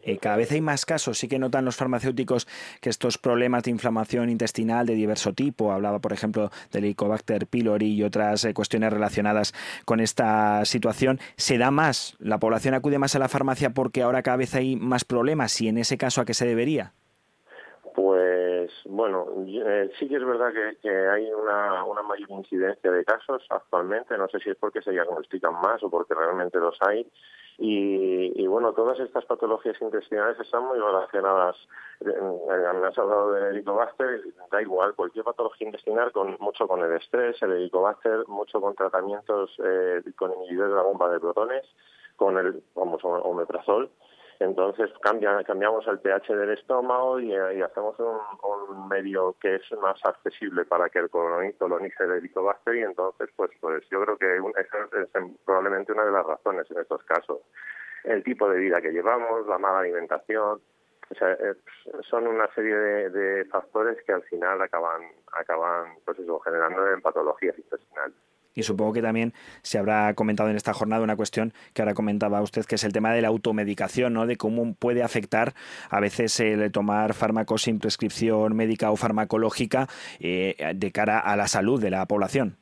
Eh, cada vez hay más casos, sí que notan los farmacéuticos que estos problemas de inflamación intestinal de diverso tipo, hablaba por ejemplo del Helicobacter pylori y otras eh, cuestiones relacionadas con esta situación, se da más, la población acude más a la farmacia porque ahora cada vez hay más problemas. Y en ese caso a qué se debería. Pues bueno, eh, sí que es verdad que, hay una, mayor incidencia de casos actualmente. No sé si es porque se diagnostican más o porque realmente los hay. Y, bueno, todas estas patologías intestinales están muy relacionadas. Me has hablado del helicobacter, da igual, cualquier patología intestinal, con mucho con el estrés, el helicobacter, mucho con tratamientos eh, con inhibidores de la bomba de protones, con el vamos, omeprazol. Entonces cambia, cambiamos el pH del estómago y, hacemos un, medio que es más accesible para que el colonice el helicobacter y entonces pues pues yo creo que esa es, probablemente una de las razones en estos casos. El tipo de vida que llevamos, la mala alimentación, o sea, son una serie de, factores que al final acaban acaban pues generando patologías intestinales. Y supongo que también se habrá comentado en esta jornada una cuestión que ahora comentaba usted, que es el tema de la automedicación, ¿no? de cómo puede afectar a veces el tomar fármacos sin prescripción médica o farmacológica eh, de cara a la salud de la población.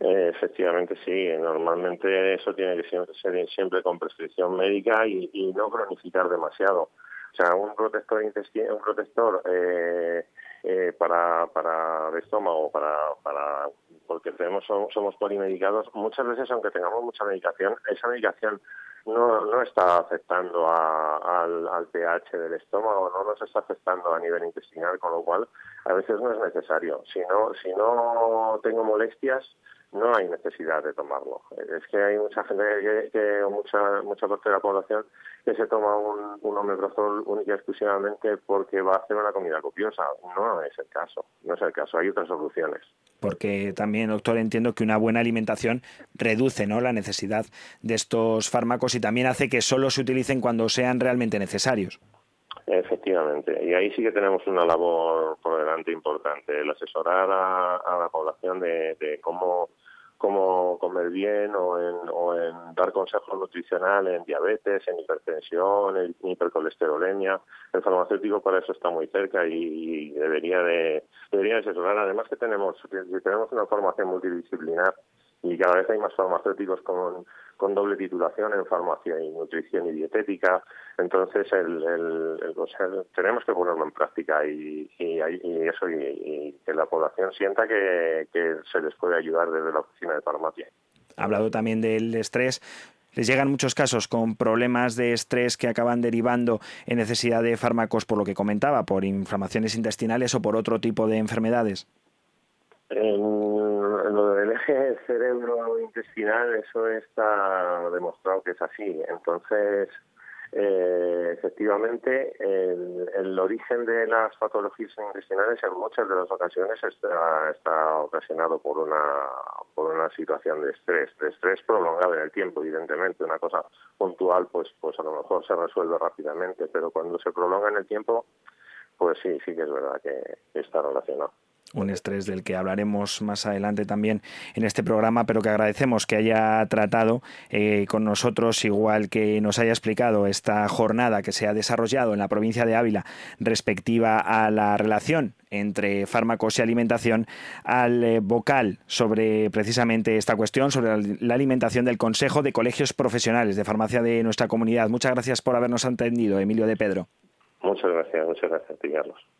Eh, efectivamente, sí. Normalmente eso tiene que ser siempre con prescripción médica y, no cronificar demasiado. O sea, un protector un protector eh, eh, para, para el estómago, para, para porque tenemos, somos, polimedicados, muchas veces aunque tengamos mucha medicación, esa medicación no, no está afectando al, al pH del estómago, no nos está afectando a nivel intestinal, con lo cual a veces no es necesario. Si no, si no tengo molestias, no hay necesidad de tomarlo. Es que hay mucha gente, que, mucha, mucha parte de la población que se toma un, un omeprazol única y exclusivamente porque va a hacer una comida copiosa. No es el caso, no es el caso, hay otras soluciones. Porque también, doctor, entiendo que una buena alimentación reduce ¿no? la necesidad de estos fármacos y también hace que solo se utilicen cuando sean realmente necesarios. Efectivamente, y ahí sí que tenemos una labor por delante importante, el asesorar a, la población de, cómo, cómo comer bien o en, o en dar consejos nutricionales en diabetes, en hipertensión, en hipercolesterolemia. El farmacéutico para eso está muy cerca y, debería de debería asesorar. Además que tenemos tenemos una formación multidisciplinar y cada vez hay más farmacéuticos con, con doble titulación en farmacia y nutrición y dietética. Entonces, el, el, tenemos que ponerlo en práctica y, y, eso, y, que la población sienta que, que se les puede ayudar desde la oficina de farmacia. Ha hablado también del estrés. Les llegan muchos casos con problemas de estrés que acaban derivando en necesidad de fármacos, por lo que comentaba, por inflamaciones intestinales o por otro tipo de enfermedades. En, lo del eje cerebro-intestinal, eso está demostrado que es así. Entonces, eh, efectivamente, el, origen de las patologías intestinales en muchas de las ocasiones está, está ocasionado por una, por una situación de estrés, de estrés prolongado en el tiempo, evidentemente. Una cosa puntual, pues, pues a lo mejor se resuelve rápidamente, pero cuando se prolonga en el tiempo, pues sí, sí que es verdad que está relacionado un estrés del que hablaremos más adelante también en este programa, pero que agradecemos que haya tratado eh, con nosotros, igual que nos haya explicado esta jornada que se ha desarrollado en la provincia de Ávila respectiva a la relación entre fármacos y alimentación, al eh, vocal sobre precisamente esta cuestión, sobre la alimentación del Consejo de Colegios Profesionales de Farmacia de nuestra comunidad. Muchas gracias por habernos atendido, Emilio de Pedro. Muchas gracias, muchas gracias, Carlos.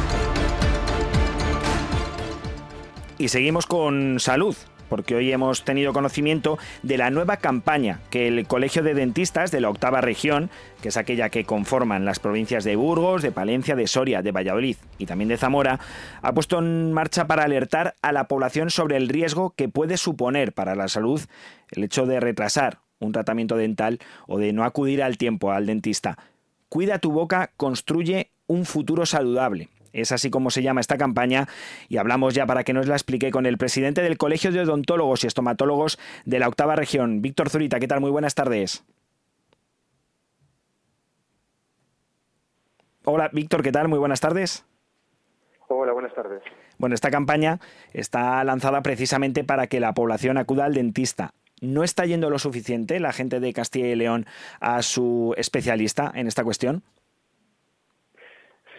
Y seguimos con salud porque hoy hemos tenido conocimiento de la nueva campaña que el Colegio de Dentistas de la octava región, que es aquella que conforman las provincias de Burgos, de Palencia, de Soria, de Valladolid y también de Zamora, ha puesto en marcha para alertar a la población sobre el riesgo que puede suponer para la salud el hecho de retrasar un tratamiento dental o de no acudir al tiempo al dentista. Cuida tu boca, construye un futuro saludable. Es así como se llama esta campaña y hablamos ya para que nos la explique con el presidente del Colegio de Odontólogos y Estomatólogos de la octava región, Víctor Zurita. ¿Qué tal? Muy buenas tardes. Hola, Víctor, ¿qué tal? Muy buenas tardes. Hola, buenas tardes. Bueno, esta campaña está lanzada precisamente para que la población acuda al dentista. ¿No está yendo lo suficiente la gente de Castilla y León a su especialista en esta cuestión?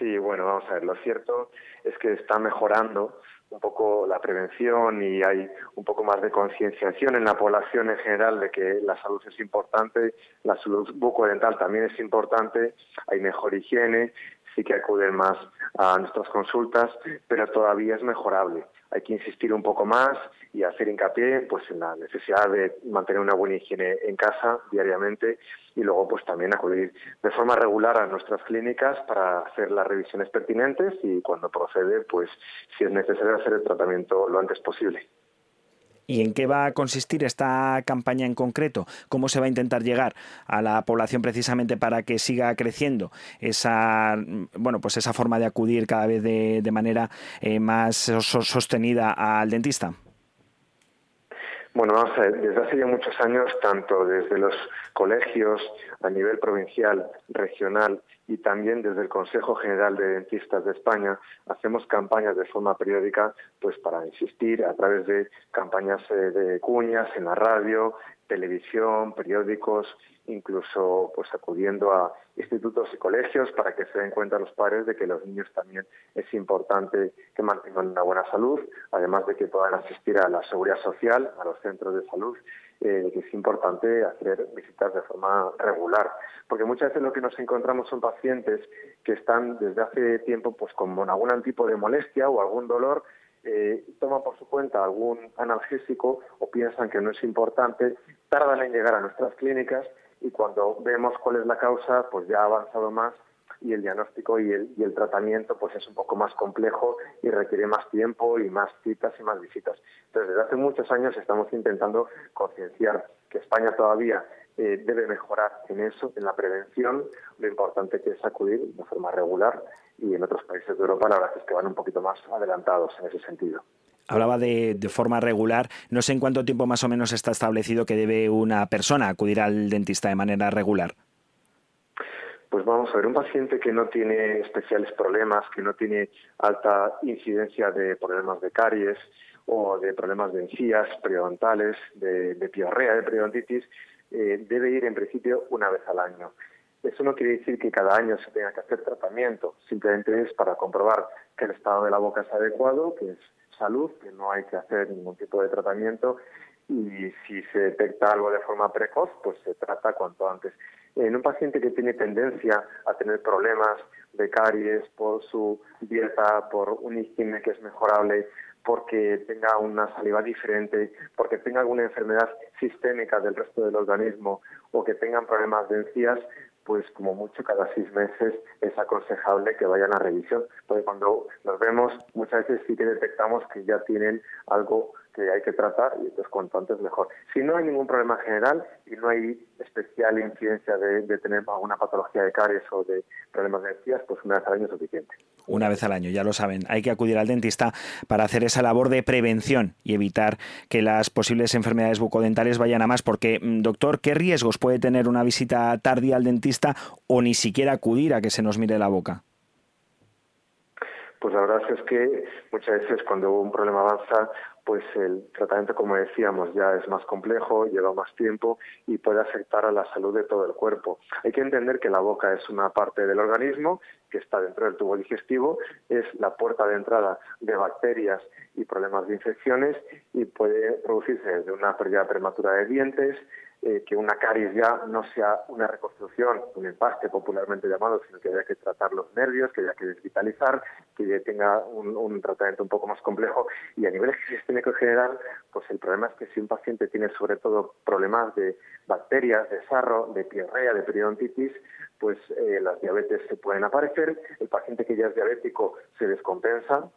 Sí, bueno, vamos a ver, lo cierto es que está mejorando un poco la prevención y hay un poco más de concienciación en la población en general de que la salud es importante, la salud bucodental también es importante, hay mejor higiene, sí que acuden más a nuestras consultas, pero todavía es mejorable. Hay que insistir un poco más y hacer hincapié pues en la necesidad de mantener una buena higiene en casa diariamente y luego pues también acudir de forma regular a nuestras clínicas para hacer las revisiones pertinentes y cuando procede pues si es necesario hacer el tratamiento lo antes posible. ¿Y en qué va a consistir esta campaña en concreto? ¿Cómo se va a intentar llegar a la población precisamente para que siga creciendo esa, bueno, pues esa forma de acudir cada vez de, manera eh, más sostenida al dentista? Bueno, vamos a desde hace ya muchos años, tanto desde los colegios a nivel provincial, regional y también desde el Consejo General de Dentistas de España, hacemos campañas de forma periódica pues para insistir a través de campañas eh, de cuñas en la radio, televisión, periódicos, incluso pues acudiendo a institutos y colegios para que se den cuenta los padres de que los niños también es importante que mantengan una buena salud, además de que puedan asistir a la seguridad social, a los centros de salud, eh, que es importante hacer visitas de forma regular, porque muchas veces lo que nos encontramos son pacientes que están desde hace tiempo pues con algún tipo de molestia o algún dolor eh, toman por su cuenta algún analgésico o piensan que no es importante, tardan en llegar a nuestras clínicas y cuando vemos cuál es la causa, pues ya ha avanzado más y el diagnóstico y el, tratamiento pues es un poco más complejo y requiere más tiempo y más citas y más visitas. Entonces, desde hace muchos años estamos intentando concienciar que España todavía eh, debe mejorar en eso, en la prevención, lo importante que es acudir de forma regular y en otros países de Europa la verdad es que van un poquito más adelantados en ese sentido. Hablaba de, de, forma regular. No sé en cuánto tiempo más o menos está establecido que debe una persona acudir al dentista de manera regular. Pues vamos a ver, un paciente que no tiene especiales problemas, que no tiene alta incidencia de problemas de caries o de problemas de encías periodontales, de, de piorrea, de periodontitis, eh, debe ir en principio una vez al año. Eso no quiere decir que cada año se tenga que hacer tratamiento, simplemente es para comprobar que el estado de la boca es adecuado, que es salud, que no hay que hacer ningún tipo de tratamiento y si se detecta algo de forma precoz, pues se trata cuanto antes. En un paciente que tiene tendencia a tener problemas de caries por su dieta, por un higiene que es mejorable, porque tenga una saliva diferente, porque tenga alguna enfermedad sistémica del resto del organismo o que tengan problemas de encías, pues como mucho cada seis meses es aconsejable que vayan a revisión, porque cuando los vemos muchas veces sí que detectamos que ya tienen algo que hay que tratar y entonces cuanto antes mejor. Si no hay ningún problema general y no hay especial incidencia de, tener alguna patología de caries o de problemas de encías, pues una vez al año es suficiente. Una vez al año, ya lo saben. Hay que acudir al dentista para hacer esa labor de prevención y evitar que las posibles enfermedades bucodentales vayan a más. Porque, mm, doctor, ¿qué riesgos puede tener una visita tardía al dentista o ni siquiera acudir a que se nos mire la boca? Pues la verdad es que muchas veces cuando un problema avanza, pues el tratamiento, como decíamos, ya es más complejo, lleva más tiempo y puede afectar a la salud de todo el cuerpo. Hay que entender que la boca es una parte del organismo que está dentro del tubo digestivo, es la puerta de entrada de bacterias y problemas de infecciones y puede producirse desde una pérdida prematura de dientes, eh, que una caries ya no sea una reconstrucción, un empaste popularmente llamado, sino que haya que tratar los nervios, que haya que desvitalizar, que tenga un, tratamiento un poco más complejo. Y a nivel sistémico en general, pues el problema es que si un paciente tiene sobre todo problemas de bacterias, de sarro, de piorrea, de periodontitis, pues eh, las diabetes se pueden aparecer. El paciente que ya es diabético se descompensa.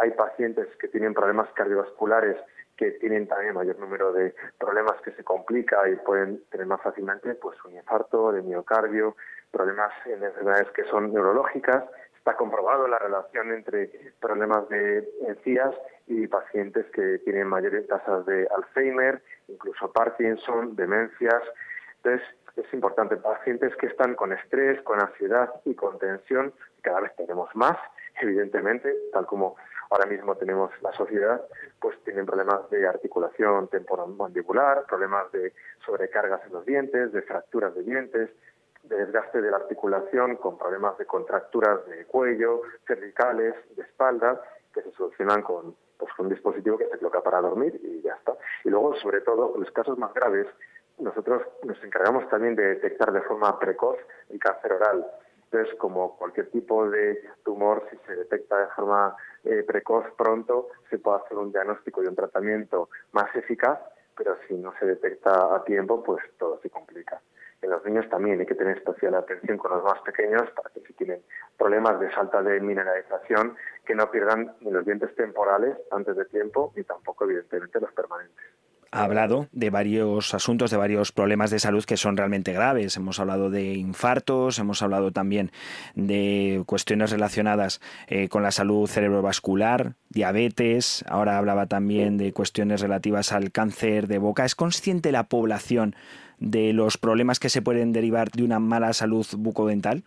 Hay pacientes que tienen problemas cardiovasculares que tienen también mayor número de problemas que se complica y pueden tener más fácilmente pues un infarto de miocardio, problemas en enfermedades que son neurológicas. Está comprobado la relación entre problemas de encías y pacientes que tienen mayores tasas de Alzheimer, incluso Parkinson, demencias. Entonces, es importante, pacientes que están con estrés, con ansiedad y con tensión, cada vez tenemos más, evidentemente, tal como ahora mismo tenemos la sociedad, pues tienen problemas de articulación temporomandibular, problemas de sobrecargas en los dientes, de fracturas de dientes, de desgaste de la articulación con problemas de contracturas de cuello, cervicales, de espalda, que se solucionan con, pues, con un dispositivo que se coloca para dormir y ya está. Y luego, sobre todo, los casos más graves, nosotros nos encargamos también de detectar de forma precoz el cáncer oral. Entonces, como cualquier tipo de tumor, si se detecta de forma eh, precoz pronto, se puede hacer un diagnóstico y un tratamiento más eficaz, pero si no se detecta a tiempo, pues todo se complica. En los niños también hay que tener especial atención con los más pequeños para que si tienen problemas de falta de mineralización, que no pierdan ni los dientes temporales antes de tiempo, ni tampoco, evidentemente, los permanentes ha hablado de varios asuntos, de varios problemas de salud que son realmente graves. Hemos hablado de infartos, hemos hablado también de cuestiones relacionadas eh, con la salud cerebrovascular, diabetes, ahora hablaba también de cuestiones relativas al cáncer de boca. ¿Es consciente la población de los problemas que se pueden derivar de una mala salud bucodental?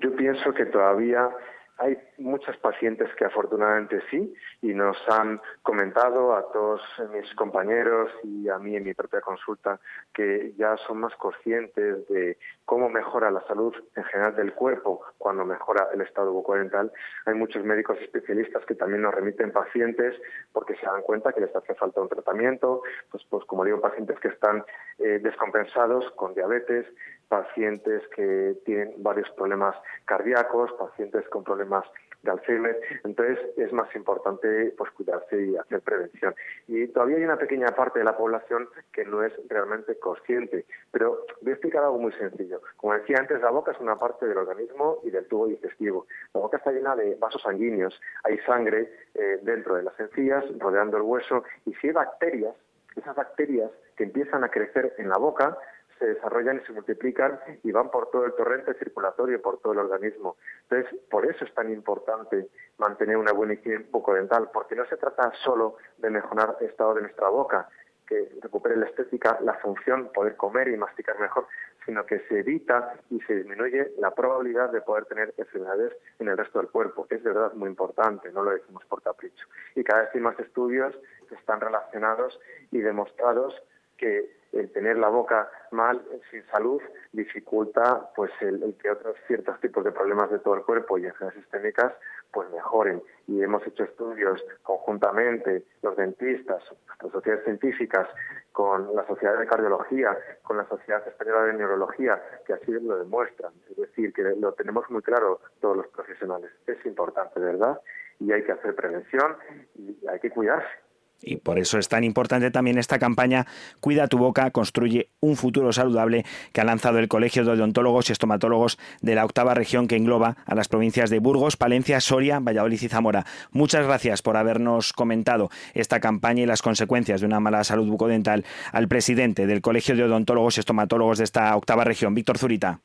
Yo pienso que todavía hay muchos pacientes que afortunadamente sí y nos han comentado a todos mis compañeros y a mí en mi propia consulta que ya son más conscientes de cómo mejora la salud en general del cuerpo cuando mejora el estado bucodental. Hay muchos médicos especialistas que también nos remiten pacientes porque se dan cuenta que les hace falta un tratamiento, pues, pues como digo, pacientes que están eh, descompensados con diabetes, pacientes que tienen varios problemas cardíacos, pacientes con problemas de Alzheimer. Entonces es más importante pues cuidarse y hacer prevención. Y todavía hay una pequeña parte de la población que no es realmente consciente. Pero voy a explicar algo muy sencillo. Como decía antes, la boca es una parte del organismo y del tubo digestivo. La boca está llena de vasos sanguíneos. Hay sangre eh, dentro de las encías, rodeando el hueso. Y si hay bacterias, esas bacterias que empiezan a crecer en la boca, se desarrollan y se multiplican y van por todo el torrente circulatorio, por todo el organismo. Entonces, por eso es tan importante mantener una buena higiene bucodental, porque no se trata solo de mejorar el estado de nuestra boca, que recupere la estética, la función, poder comer y masticar mejor, sino que se evita y se disminuye la probabilidad de poder tener enfermedades en el resto del cuerpo. Es de verdad muy importante, no lo decimos por capricho. Y cada vez hay más estudios que están relacionados y demostrados que el tener la boca mal, sin salud, dificulta pues el, que otros ciertos tipos de problemas de todo el cuerpo y enfermedades sistémicas pues mejoren. Y hemos hecho estudios conjuntamente, los dentistas, las sociedades científicas, con la Sociedad de Cardiología, con la Sociedad Española de Neurología, que así lo demuestran. Es decir, que lo tenemos muy claro todos los profesionales. Es importante, ¿verdad? Y hay que hacer prevención y hay que cuidarse. Y por eso es tan importante también esta campaña Cuida tu boca, construye un futuro saludable que ha lanzado el Colegio de Odontólogos y Estomatólogos de la octava región que engloba a las provincias de Burgos, Palencia, Soria, Valladolid y Zamora. Muchas gracias por habernos comentado esta campaña y las consecuencias de una mala salud bucodental al presidente del Colegio de Odontólogos y Estomatólogos de esta octava región, Víctor Zurita.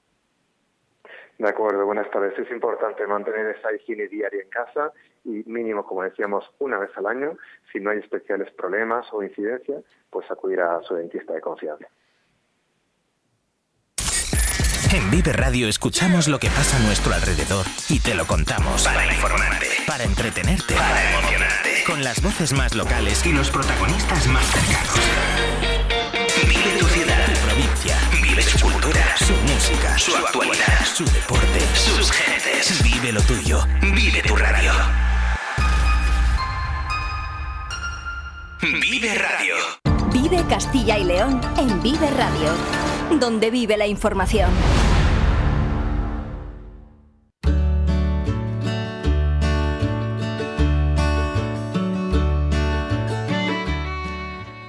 De acuerdo, buenas tardes. Es importante mantener esa higiene diaria en casa y mínimo, como decíamos, una vez al año. Si no hay especiales problemas o incidencias, pues acudir a su dentista de confianza. En Vive Radio escuchamos lo que pasa a nuestro alrededor y te lo contamos. Para informarte, para entretenerte, para emocionarte. Con las voces más locales y los protagonistas más cercanos. Vive tu ciudad, tu provincia su cultura, su música, su, actualidad, su deporte, sus gentes. Vive lo tuyo. Vive tu radio. Vive Radio. Vive Castilla y León en Vive Radio. Donde vive la información.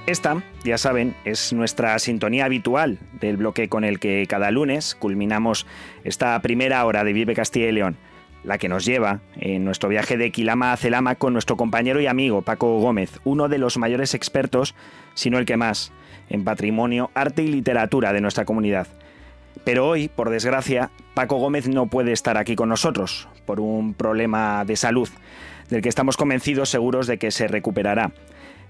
Esta, ya saben, es nuestra sintonía habitual del bloque con el que cada lunes culminamos esta primera hora de Vive Castilla y León. La que nos lleva en nuestro viaje de Quilama a Celama con nuestro compañero y amigo Paco Gómez, uno de los mayores expertos, si no el que más, en patrimonio, arte y literatura de nuestra comunidad. Pero hoy, por desgracia, Paco Gómez no puede estar aquí con nosotros por un problema de salud, del que estamos convencidos seguros de que se recuperará.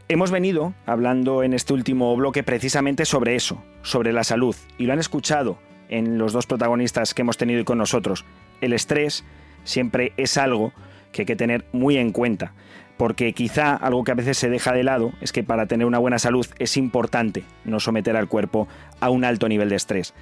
Hemos venido hablando en este último bloque precisamente sobre eso, sobre la salud, y lo han escuchado en los dos protagonistas que hemos tenido con nosotros. El estrés siempre es algo que hay que tener muy en cuenta, porque quizá algo que a veces se deja de lado es que para tener una buena salud es importante no someter al cuerpo a un alto nivel de estrés.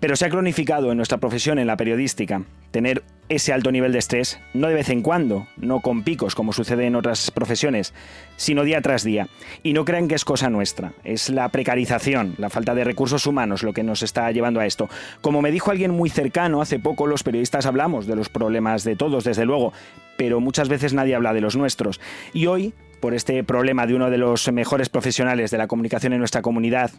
Pero se ha cronificado en nuestra profesión, en la periodística, tener ese alto nivel de estrés, no de vez en cuando, no con picos como sucede en otras profesiones, sino día tras día. Y no crean que es cosa nuestra, es la precarización, la falta de recursos humanos lo que nos está llevando a esto. Como me dijo alguien muy cercano hace poco, los periodistas hablamos de los problemas de todos, desde luego, pero muchas veces nadie habla de los nuestros. Y hoy, por este problema de uno de los mejores profesionales de la comunicación en nuestra comunidad,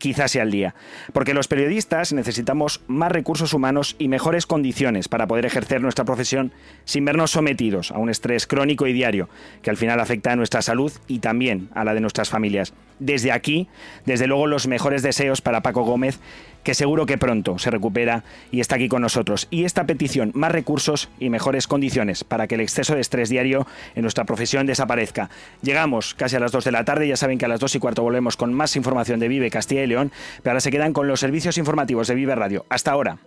quizás sea el día. Porque los periodistas necesitamos más recursos humanos y mejores condiciones para poder ejercer nuestra profesión sin vernos sometidos a un estrés crónico y diario que al final afecta a nuestra salud y también a la de nuestras familias. Desde aquí, desde luego, los mejores deseos para Paco Gómez que seguro que pronto se recupera y está aquí con nosotros. Y esta petición, más recursos y mejores condiciones para que el exceso de estrés diario en nuestra profesión desaparezca. Llegamos casi a las 2 de la tarde, ya saben que a las 2 y cuarto volvemos con más información de Vive Castilla y León, pero ahora se quedan con los servicios informativos de Vive Radio. Hasta ahora.